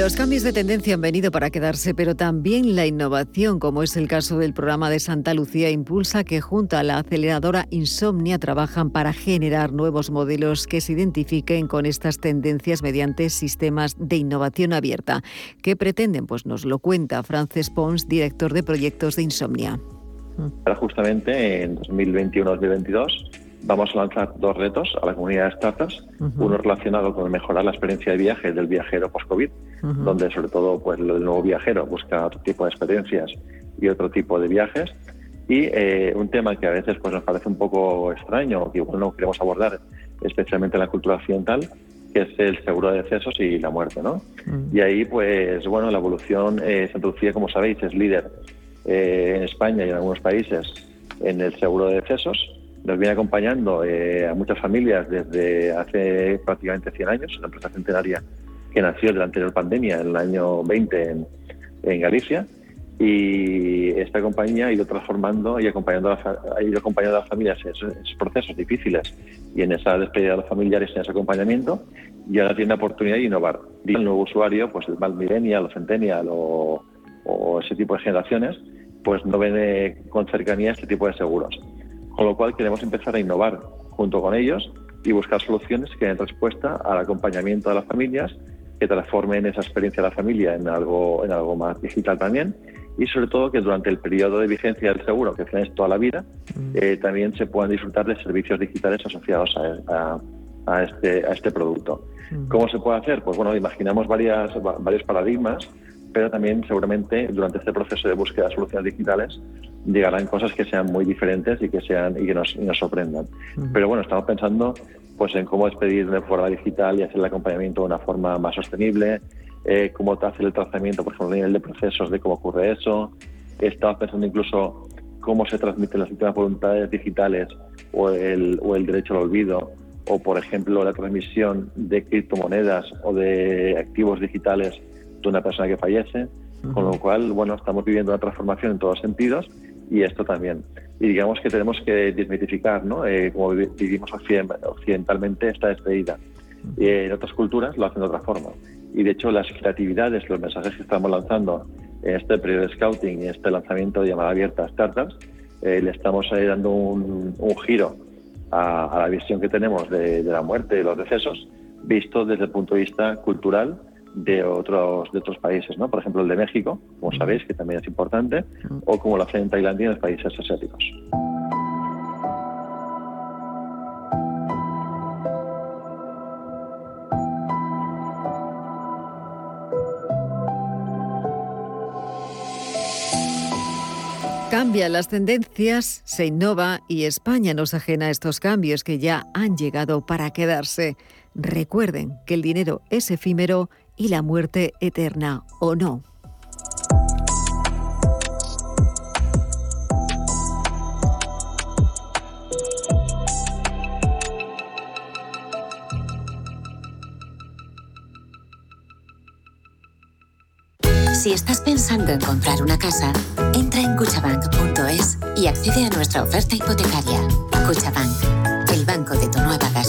Los cambios de tendencia han venido para quedarse, pero también la innovación, como es el caso del programa de Santa Lucía Impulsa, que junto a la aceleradora Insomnia trabajan para generar nuevos modelos que se identifiquen con estas tendencias mediante sistemas de innovación abierta. ¿Qué pretenden? Pues nos lo cuenta Frances Pons, director de proyectos de Insomnia. Justamente en 2021-2022 vamos a lanzar dos retos a la comunidad de startups, uno relacionado con mejorar la experiencia de viaje del viajero post-COVID, donde sobre todo pues el nuevo viajero busca otro tipo de experiencias y otro tipo de viajes, y eh, un tema que a veces pues nos parece un poco extraño, que igual no queremos abordar, especialmente en la cultura occidental, que es el seguro de decesos y la muerte, ¿no? Y ahí, pues, bueno, la evolución, eh, Santa Lucía, como sabéis, es líder eh, en España y en algunos países en el seguro de decesos, nos viene acompañando eh, a muchas familias desde hace prácticamente 100 años, una empresa centenaria que nació de la anterior pandemia en el año 20 en, Galicia. Y esta compañía ha ido transformando y acompañando a, ha ido acompañando a las familias en esos, procesos difíciles y en esa despedida de los familiares, en ese acompañamiento. Y ahora tiene la oportunidad de innovar. El nuevo usuario, pues el mal millennial o centennial o, o ese tipo de generaciones, pues no ven con cercanía este tipo de seguros. Con lo cual queremos empezar a innovar junto con ellos y buscar soluciones que den respuesta al acompañamiento de las familias, que transformen esa experiencia de la familia en algo, en algo más digital también y sobre todo que durante el periodo de vigencia del seguro, que es toda la vida, mm. eh, también se puedan disfrutar de servicios digitales asociados a, este, a este producto. Mm. ¿Cómo se puede hacer? Pues bueno, imaginamos varias, varios paradigmas pero también seguramente durante este proceso de búsqueda de soluciones digitales llegarán cosas que sean muy diferentes y que sean y que nos, nos sorprendan. Pero bueno, estamos pensando pues en cómo despedir de forma digital y hacer el acompañamiento de una forma más sostenible, eh, cómo hacer el tratamiento, por ejemplo, a nivel de procesos, de cómo ocurre eso. Estamos pensando incluso cómo se transmiten las últimas voluntades digitales o el, o el derecho al olvido, o por ejemplo la transmisión de criptomonedas o de activos digitales de una persona que fallece, con lo cual, bueno, estamos viviendo una transformación en todos sentidos y esto también. Y digamos que tenemos que desmitificar, ¿no? Eh, como vivimos occidentalmente esta despedida. Y en otras culturas lo hacen de otra forma. Y de hecho las creatividades, los mensajes que estamos lanzando en este periodo de scouting y este lanzamiento de llamada abierta a startups, eh, le estamos dando un, giro a, la visión que tenemos de, de la muerte y los decesos, visto desde el punto de vista cultural de otros, de otros países, ¿no? Por ejemplo, el de México, como sabéis, que también es importante, o como lo hacen en Tailandia y en los países asiáticos. Cambian las tendencias, se innova y España no se ajena a estos cambios que ya han llegado para quedarse. Recuerden que el dinero es efímero y la muerte eterna o no. Si estás pensando en comprar una casa, entra en cuchabank.es y accede a nuestra oferta hipotecaria. Cuchabank, el banco de tu nueva casa.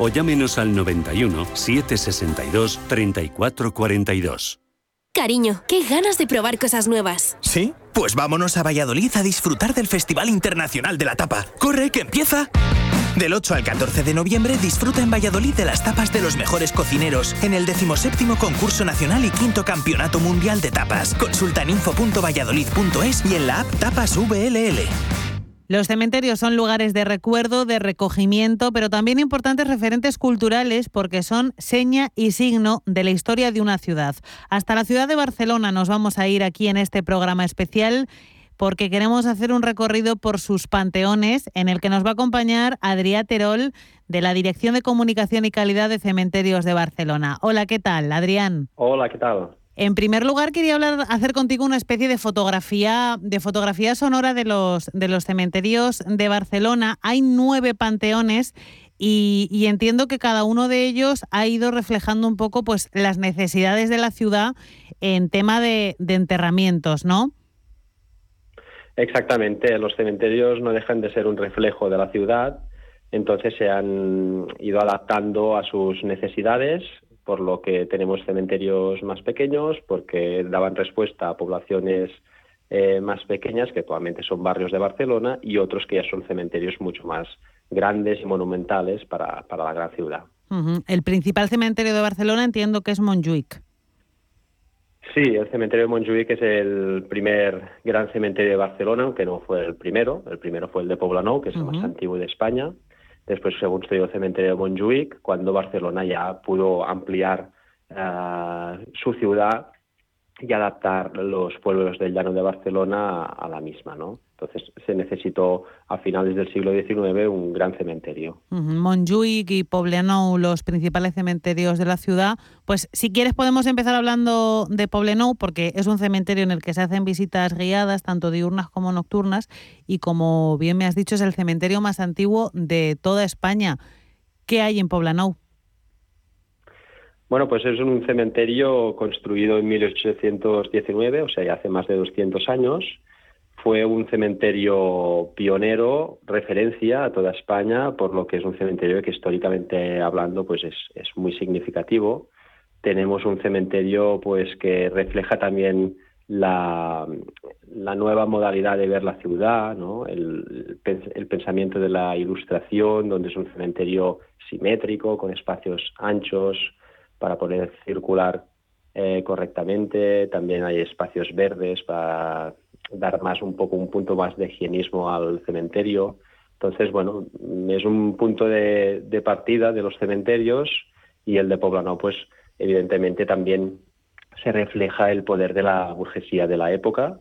o llámenos al 91 762 3442. Cariño, qué ganas de probar cosas nuevas. ¿Sí? Pues vámonos a Valladolid a disfrutar del Festival Internacional de la Tapa. ¡Corre, que empieza! Del 8 al 14 de noviembre disfruta en Valladolid de las tapas de los mejores cocineros en el 17 concurso nacional y quinto campeonato mundial de tapas. Consulta en info.valladolid.es y en la app Tapas VLL. Los cementerios son lugares de recuerdo, de recogimiento, pero también importantes referentes culturales porque son seña y signo de la historia de una ciudad. Hasta la ciudad de Barcelona nos vamos a ir aquí en este programa especial porque queremos hacer un recorrido por sus panteones en el que nos va a acompañar Adrià Terol de la Dirección de Comunicación y Calidad de Cementerios de Barcelona. Hola, ¿qué tal, Adrián? Hola, ¿qué tal? En primer lugar, quería hablar, hacer contigo una especie de fotografía, de fotografía sonora de los, de los cementerios de Barcelona. Hay nueve panteones y, entiendo que cada uno de ellos ha ido reflejando un poco pues, las necesidades de la ciudad en tema de, enterramientos, ¿no? Exactamente, los cementerios no dejan de ser un reflejo de la ciudad, entonces se han ido adaptando a sus necesidades, por lo que tenemos cementerios más pequeños, porque daban respuesta a poblaciones eh, más pequeñas, que actualmente son barrios de Barcelona, y otros que ya son cementerios mucho más grandes y monumentales para, la gran ciudad. El principal cementerio de Barcelona entiendo que es Montjuic. Sí, el cementerio de Montjuic es el primer gran cementerio de Barcelona, aunque no fue el primero. El primero fue el de Poblenou, que es el más antiguo de España. Después se construyó el cementerio de Montjuic, cuando Barcelona ya pudo ampliar eh, su ciudad y adaptar los pueblos del llano de Barcelona a, la misma, ¿no? Entonces se necesitó a finales del siglo XIX un gran cementerio. Montjuic y Poblenou, los principales cementerios de la ciudad. Pues si quieres podemos empezar hablando de Poblenou porque es un cementerio en el que se hacen visitas guiadas, tanto diurnas como nocturnas, y como bien me has dicho es el cementerio más antiguo de toda España. ¿Qué hay en Poblenou? Bueno, pues es un cementerio construido en 1819, o sea, ya hace más de 200 años. Fue un cementerio pionero, referencia a toda España, por lo que es un cementerio que históricamente hablando pues es, muy significativo. Tenemos un cementerio pues que refleja también la, nueva modalidad de ver la ciudad, ¿no? el, el, pensamiento de la ilustración, donde es un cementerio simétrico, con espacios anchos, para poder circular eh, correctamente. También hay espacios verdes para dar más un poco un punto más de higienismo al cementerio. Entonces, bueno, es un punto de, partida de los cementerios y el de Poblano, pues evidentemente también se refleja el poder de la burguesía de la época.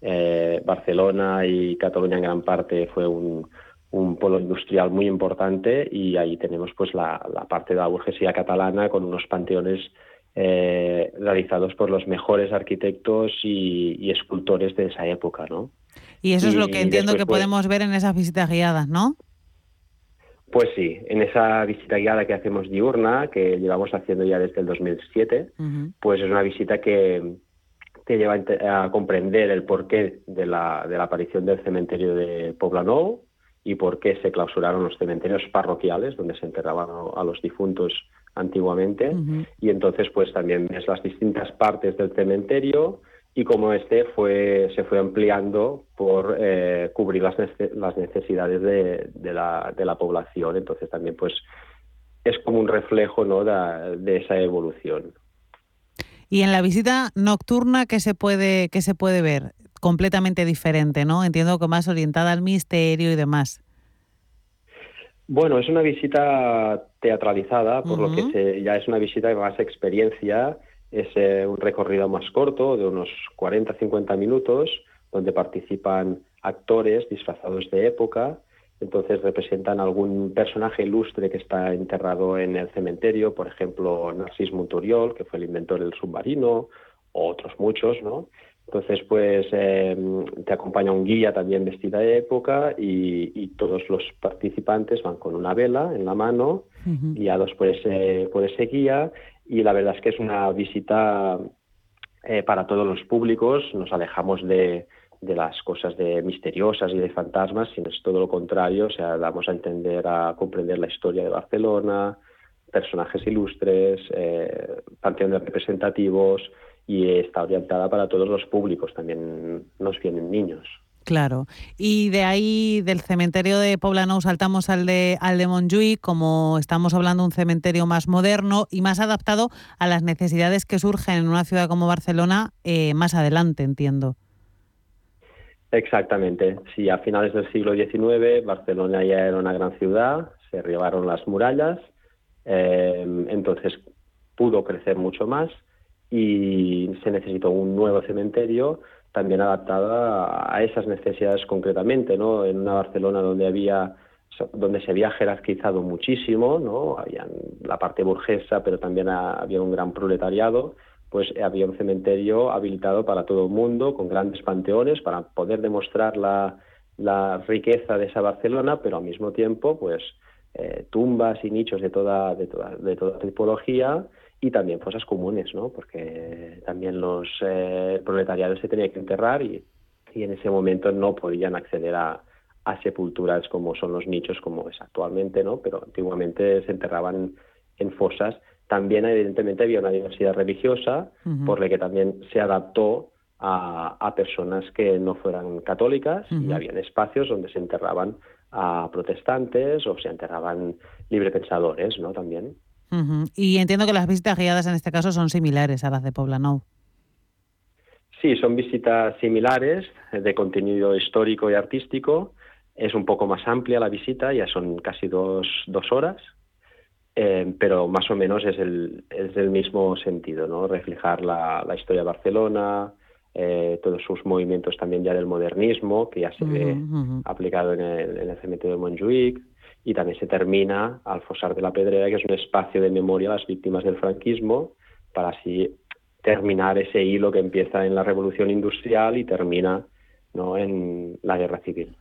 Eh, Barcelona y Cataluña en gran parte fue un, un polo industrial muy importante y ahí tenemos pues la, parte de la burguesía catalana con unos panteones eh, realizados por los mejores arquitectos y, escultores de esa época, ¿no? Y eso es lo que entiendo que pues podemos ver en esas visitas guiadas, ¿no? Pues sí, en esa visita guiada que hacemos diurna, que llevamos haciendo ya desde el 2007, pues es una visita que, te lleva a comprender el porqué de la, de la aparición del cementerio de Poblenou, y por qué se clausuraron los cementerios parroquiales donde se enterraban a los difuntos antiguamente y entonces pues también ves las distintas partes del cementerio y cómo este fue se fue ampliando por eh, cubrir las, las necesidades de, de, la, de, la, población entonces también pues es como un reflejo ¿no? de, de esa evolución y en la visita nocturna qué se puede qué se puede ver completamente diferente, ¿no? Entiendo que más orientada al misterio y demás. Bueno, es una visita teatralizada, por lo que ya es una visita de más experiencia. Es eh, un recorrido más corto, de unos 40-50 minutos, donde participan actores disfrazados de época. Entonces representan algún personaje ilustre que está enterrado en el cementerio, por ejemplo, Narcís Monturiol, que fue el inventor del submarino, o otros muchos, ¿no? Entonces, pues eh, te acompaña un guía también vestida de época y, todos los participantes van con una vela en la mano, guiados por ese, por ese guía. Y la verdad es que es una visita eh, para todos los públicos. Nos alejamos de, las cosas de misteriosas y de fantasmas, sino es todo lo contrario. O sea, damos a entender, a comprender la historia de Barcelona, personajes ilustres, eh, panteones representativos y está orientada para todos los públicos, también nos vienen niños. Claro. Y de ahí, del cementerio de Poblenou, saltamos al de, al de Montjuïc, como estamos hablando, un cementerio más moderno y más adaptado a las necesidades que surgen en una ciudad como Barcelona eh, más adelante, entiendo. Exactamente. Sí, a finales del siglo XIX Barcelona ya era una gran ciudad, se arribaron las murallas, eh, entonces pudo crecer mucho más y se necesitó un nuevo cementerio también adaptada a esas necesidades concretamente, ¿no? En una Barcelona donde había donde se había jerarquizado muchísimo, ¿no? Había la parte burguesa, pero también había un gran proletariado, pues había un cementerio habilitado para todo el mundo, con grandes panteones, para poder demostrar la, la riqueza de esa Barcelona, pero al mismo tiempo, pues eh, tumbas y nichos de toda, de toda, de toda tipología y también fosas comunes, ¿no? Porque también los eh, proletariados se tenían que enterrar y, y, en ese momento no podían acceder a, a, sepulturas como son los nichos como es actualmente, ¿no? Pero antiguamente se enterraban en fosas. También evidentemente había una diversidad religiosa, por la que también se adaptó a, a personas que no fueran católicas y habían espacios donde se enterraban a protestantes o se enterraban librepensadores, ¿no? También. Y entiendo que las visitas guiadas en este caso son similares a las de Poblenou. Sí, son visitas similares de contenido histórico y artístico. Es un poco más amplia la visita, ya son casi dos, dos horas, eh, pero más o menos es el, es del mismo sentido, ¿no? Reflejar la, la historia de Barcelona, eh, todos sus movimientos también ya del modernismo, que ya se ve aplicado en el, en el cementerio de Montjuic, y también se termina al Fosar de la Pedrera, que es un espacio de memoria a las víctimas del franquismo, para así terminar ese hilo que empieza en la revolución industrial y termina ¿no? en la guerra civil.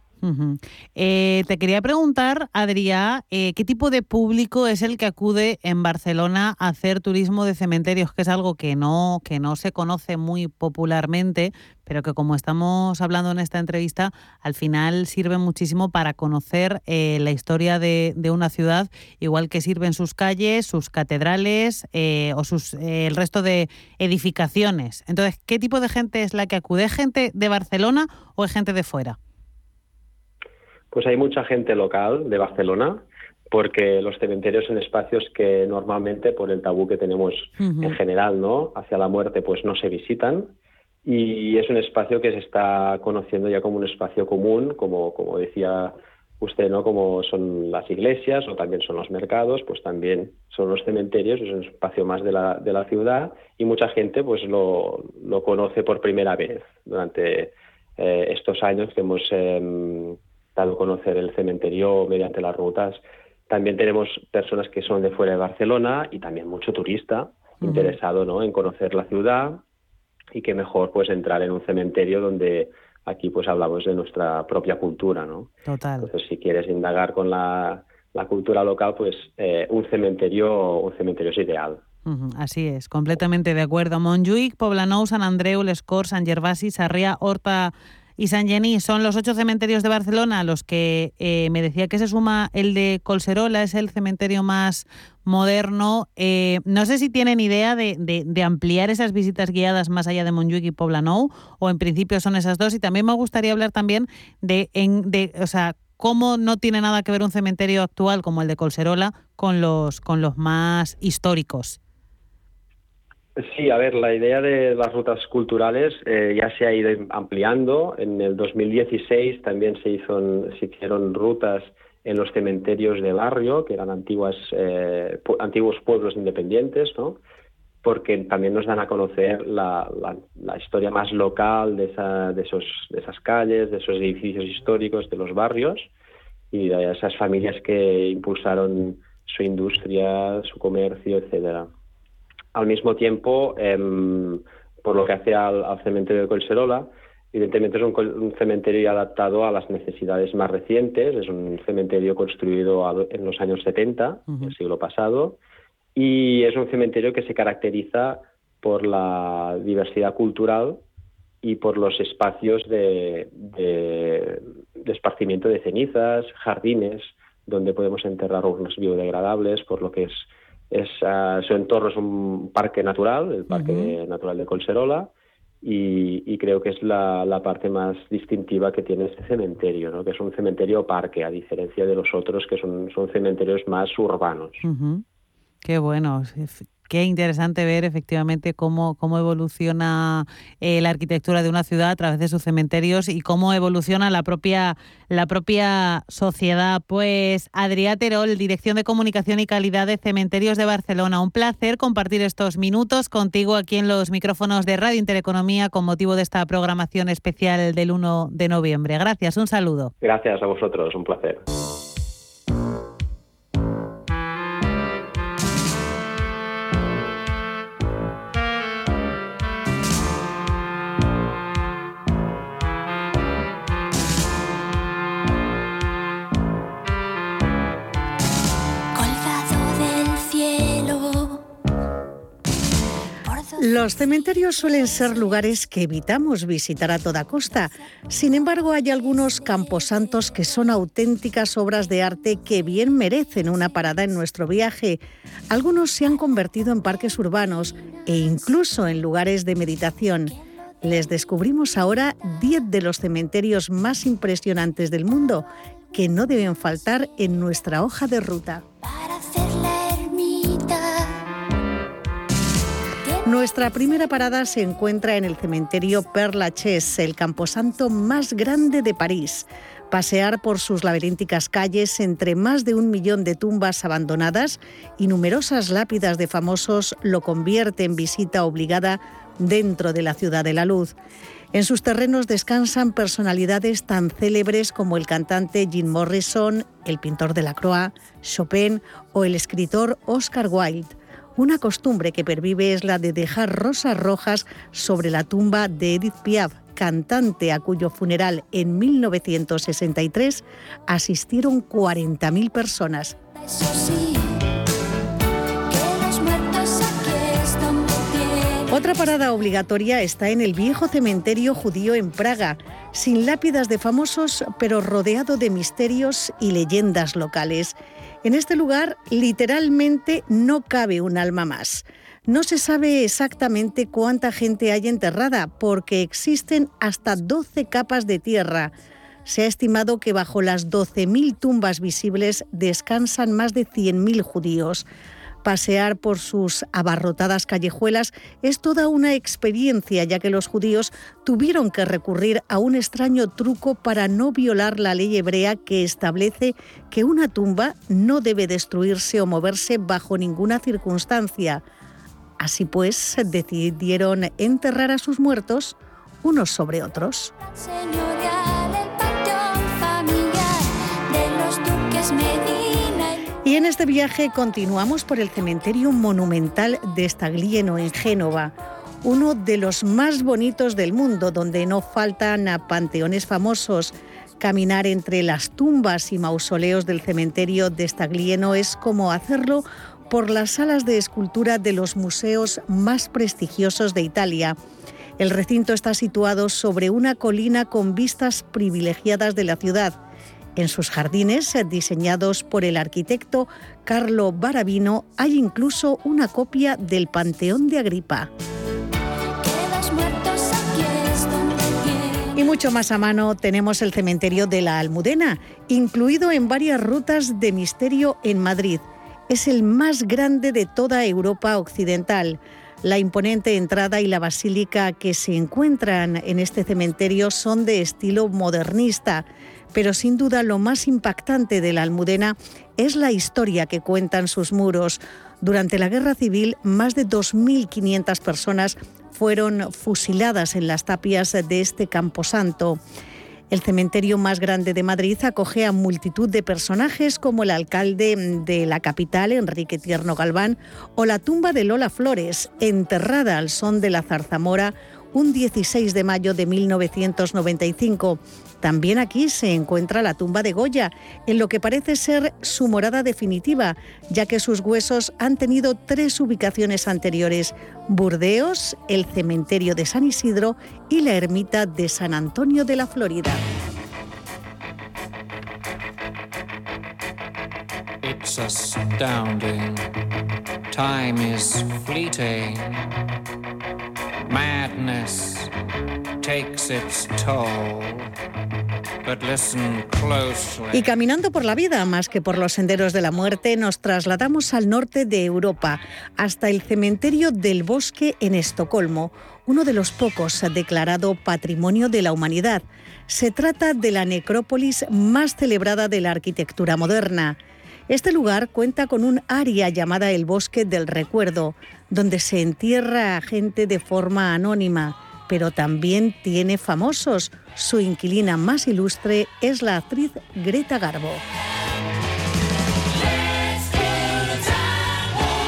Eh, te quería preguntar, Adrià, eh, ¿qué tipo de público es el que acude en Barcelona a hacer turismo de cementerios? Que es algo que no, que no se conoce muy popularmente, pero que como estamos hablando en esta entrevista, al final sirve muchísimo para conocer eh, la historia de, una ciudad, igual que sirven sus calles, sus catedrales o sus, el resto de edificaciones. Entonces, ¿qué tipo de gente es la que acude? ¿Es gente de Barcelona o es gente de fuera? Pues hay mucha gente local de Barcelona, porque los cementerios son espacios que normalmente, por el tabú que tenemos en general, ¿no? Hacia la muerte, pues no se visitan. Y es un espacio que se está conociendo ya como un espacio común, como, como decía usted, ¿no? Como son las iglesias o también son los mercados, pues también son los cementerios, es un espacio más de la, de la ciudad y mucha gente pues lo, lo conoce por primera vez durante eh, estos años que hemos eh, dado a conocer el cementerio mediante las rutas. También tenemos personas que son de fuera de Barcelona y también mucho turista interesado ¿no? en conocer la ciudad y que mejor pues entrar en un cementerio donde aquí pues hablamos de nuestra propia cultura, ¿no? Total. Entonces si quieres indagar con la, la cultura local, pues eh, un cementerio un cementerio es ideal. así es, completamente de acuerdo. Montjuïc, Poblenou, San Andreu, Les Corts, San Gervasi, Sarrià, Horta y San Gení son los ocho cementerios de Barcelona a los que eh, me decía que se suma el de Colserola, es el cementerio más moderno. Eh, no sé si tienen idea de, ampliar esas visitas guiadas más allá de Montjuic y Poblenou, o en principio son esas dos. Y también me gustaría hablar también de, en, de o sea, cómo no tiene nada que ver un cementerio actual como el de Colserola con los, con los más históricos. Sí, a ver, la idea de las rutas culturales eh, ya se ha ido ampliando. En el 2016 también se, hizo, hicieron rutas en los cementerios de barrio, que eran antiguas, eh, antiguos pueblos independientes, ¿no? porque también nos dan a conocer la, la, historia más local de, esa, de, esos, de esas calles, de esos edificios históricos, de los barrios y de esas familias que impulsaron su industria, su comercio, etcétera. Al mismo tiempo, em, por lo que hace al, cementerio de Colserola, evidentemente es un, cementerio adaptado a las necesidades más recientes, es un cementerio construido en los años 70 del siglo pasado y es un cementerio que se caracteriza por la diversidad cultural y por los espacios de, de, de, esparcimiento de cenizas, jardines, donde podemos enterrar urnas biodegradables, por lo que es es, uh, su entorno es un parque natural, el Parque Natural de Colserola, y, creo que es la, la, parte más distintiva que tiene este cementerio, ¿no? que es un cementerio parque, a diferencia de los otros que son, son cementerios más urbanos. Qué bueno. Qué interesante ver efectivamente cómo, cómo evoluciona eh, la arquitectura de una ciudad a través de sus cementerios y cómo evoluciona la propia, la propia sociedad. Pues Adrià Terol, Dirección de Comunicación y Calidad de Cementerios de Barcelona. Un placer compartir estos minutos contigo aquí en los micrófonos de Radio Intereconomía con motivo de esta programación especial del 1 de noviembre. Gracias, un saludo. Gracias a vosotros, un placer. Los cementerios suelen ser lugares que evitamos visitar a toda costa. Sin embargo, hay algunos camposantos que son auténticas obras de arte que bien merecen una parada en nuestro viaje. Algunos se han convertido en parques urbanos e incluso en lugares de meditación. Les descubrimos ahora 10 de los cementerios más impresionantes del mundo que no deben faltar en nuestra hoja de ruta. Nuestra primera parada se encuentra en el cementerio Père Lachaise, el camposanto más grande de París. Pasear por sus laberínticas calles entre más de un millón de tumbas abandonadas y numerosas lápidas de famosos lo convierte en visita obligada dentro de la ciudad de la luz. En sus terrenos descansan personalidades tan célebres como el cantante Jim Morrison, el pintor de la Croix, Chopin o el escritor Oscar Wilde. Una costumbre que pervive es la de dejar rosas rojas sobre la tumba de Edith Piaf, cantante a cuyo funeral en 1963 asistieron 40.000 personas. Otra parada obligatoria está en el viejo cementerio judío en Praga, sin lápidas de famosos, pero rodeado de misterios y leyendas locales. En este lugar literalmente no cabe un alma más. No se sabe exactamente cuánta gente hay enterrada porque existen hasta 12 capas de tierra. Se ha estimado que bajo las 12.000 tumbas visibles descansan más de 100.000 judíos. Pasear por sus abarrotadas callejuelas es toda una experiencia, ya que los judíos tuvieron que recurrir a un extraño truco para no violar la ley hebrea que establece que una tumba no debe destruirse o moverse bajo ninguna circunstancia. Así pues, decidieron enterrar a sus muertos unos sobre otros. Y en este viaje continuamos por el cementerio monumental de Staglieno, en Génova, uno de los más bonitos del mundo, donde no faltan a panteones famosos. Caminar entre las tumbas y mausoleos del cementerio de Staglieno es como hacerlo por las salas de escultura de los museos más prestigiosos de Italia. El recinto está situado sobre una colina con vistas privilegiadas de la ciudad en sus jardines, diseñados por el arquitecto Carlo Barabino, hay incluso una copia del Panteón de Agripa. Y mucho más a mano tenemos el cementerio de la Almudena, incluido en varias rutas de misterio en Madrid. Es el más grande de toda Europa occidental. La imponente entrada y la basílica que se encuentran en este cementerio son de estilo modernista pero sin duda lo más impactante de la Almudena es la historia que cuentan sus muros. Durante la Guerra Civil, más de 2.500 personas fueron fusiladas en las tapias de este camposanto. El cementerio más grande de Madrid acoge a multitud de personajes como el alcalde de la capital, Enrique Tierno Galván, o la tumba de Lola Flores, enterrada al son de la zarzamora un 16 de mayo de 1995. También aquí se encuentra la tumba de Goya, en lo que parece ser su morada definitiva, ya que sus huesos han tenido tres ubicaciones anteriores, Burdeos, el cementerio de San Isidro y la ermita de San Antonio de la Florida. Time is fleeting. Madness takes its toll. Y caminando por la vida, más que por los senderos de la muerte, nos trasladamos al norte de Europa, hasta el cementerio del bosque en Estocolmo, uno de los pocos declarado Patrimonio de la Humanidad. Se trata de la necrópolis más celebrada de la arquitectura moderna. Este lugar cuenta con un área llamada el Bosque del Recuerdo, donde se entierra a gente de forma anónima, pero también tiene famosos. Su inquilina más ilustre es la actriz Greta Garbo.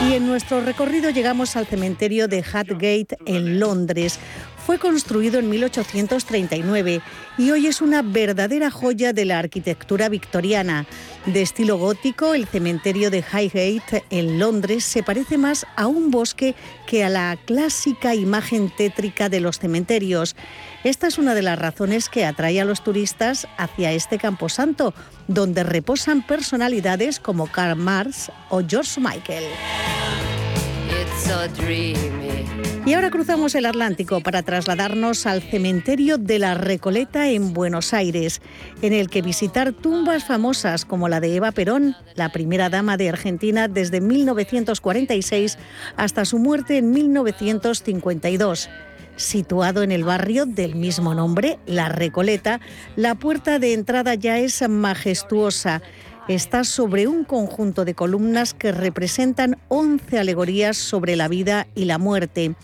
Y en nuestro recorrido llegamos al cementerio de Hatgate en Londres. Fue construido en 1839 y hoy es una verdadera joya de la arquitectura victoriana. De estilo gótico, el cementerio de Highgate en Londres se parece más a un bosque que a la clásica imagen tétrica de los cementerios. Esta es una de las razones que atrae a los turistas hacia este camposanto, donde reposan personalidades como Karl Marx o George Michael. Y ahora cruzamos el Atlántico para trasladarnos al cementerio de la Recoleta en Buenos Aires, en el que visitar tumbas famosas como la de Eva Perón, la primera dama de Argentina desde 1946 hasta su muerte en 1952. Situado en el barrio del mismo nombre, La Recoleta, la puerta de entrada ya es majestuosa está sobre un conjunto de columnas que representan 11 alegorías sobre la vida y la muerte.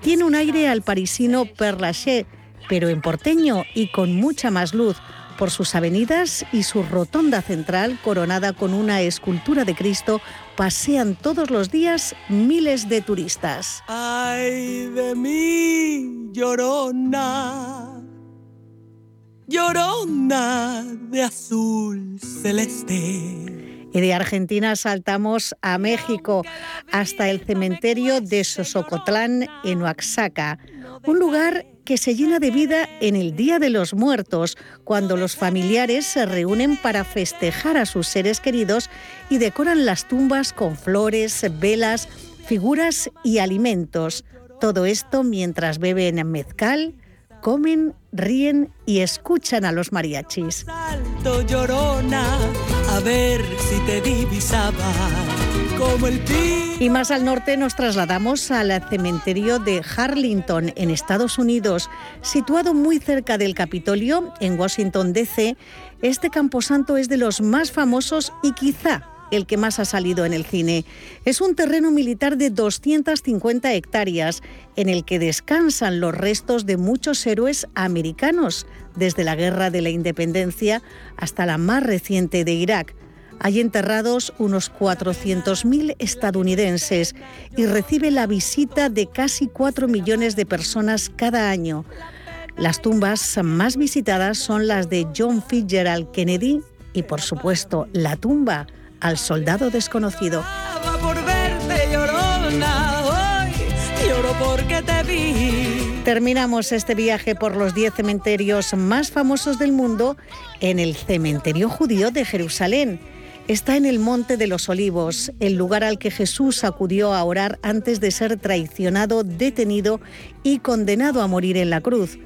Tiene un aire al parisino Père pero en porteño y con mucha más luz por sus avenidas y su rotonda central coronada con una escultura de Cristo pasean todos los días miles de turistas. Ay de mí, llorona llorona de azul celeste. Y de Argentina saltamos a México, hasta el cementerio de Sosocotlán en Oaxaca, un lugar que se llena de vida en el Día de los Muertos, cuando los familiares se reúnen para festejar a sus seres queridos y decoran las tumbas con flores, velas, figuras y alimentos. Todo esto mientras beben mezcal, comen, ríen y escuchan a los mariachis. a ver si te como el Y más al norte nos trasladamos al cementerio de Harlington, en Estados Unidos, situado muy cerca del Capitolio, en Washington, D.C. Este camposanto es de los más famosos y quizá el que más ha salido en el cine. Es un terreno militar de 250 hectáreas en el que descansan los restos de muchos héroes americanos, desde la Guerra de la Independencia hasta la más reciente de Irak. Hay enterrados unos 400.000 estadounidenses y recibe la visita de casi 4 millones de personas cada año. Las tumbas más visitadas son las de John Fitzgerald Kennedy y, por supuesto, la tumba al soldado desconocido. Terminamos este viaje por los 10 cementerios más famosos del mundo en el cementerio judío de Jerusalén. Está en el Monte de los Olivos, el lugar al que Jesús acudió a orar antes de ser traicionado, detenido y condenado a morir en la cruz.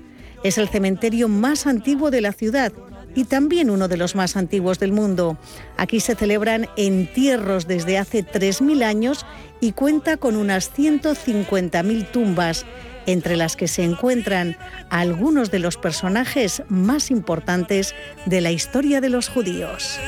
Es el cementerio más antiguo de la ciudad y también uno de los más antiguos del mundo. Aquí se celebran entierros desde hace 3.000 años y cuenta con unas 150.000 tumbas, entre las que se encuentran algunos de los personajes más importantes de la historia de los judíos.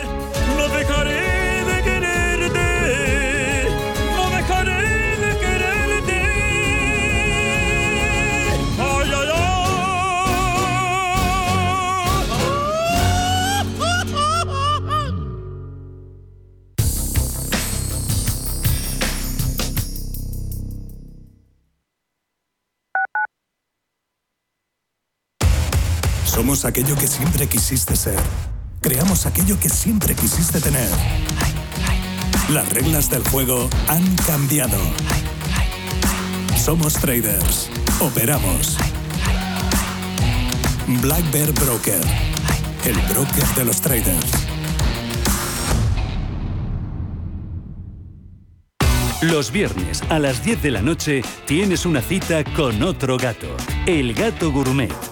Somos aquello que siempre quisiste ser. Creamos aquello que siempre quisiste tener. Las reglas del juego han cambiado. Somos traders. Operamos. Black Bear Broker. El broker de los traders. Los viernes a las 10 de la noche tienes una cita con otro gato. El gato gourmet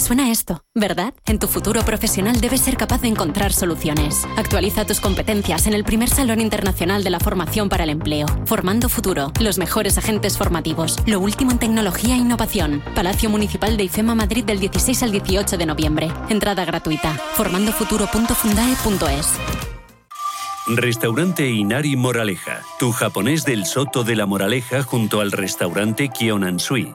Suena esto, ¿verdad? En tu futuro profesional debes ser capaz de encontrar soluciones. Actualiza tus competencias en el primer Salón Internacional de la Formación para el Empleo. Formando Futuro, los mejores agentes formativos, lo último en tecnología e innovación. Palacio Municipal de IFEMA Madrid del 16 al 18 de noviembre. Entrada gratuita. formandofuturo.fundae.es. Restaurante Inari Moraleja, tu japonés del Soto de la Moraleja junto al restaurante Kionansui.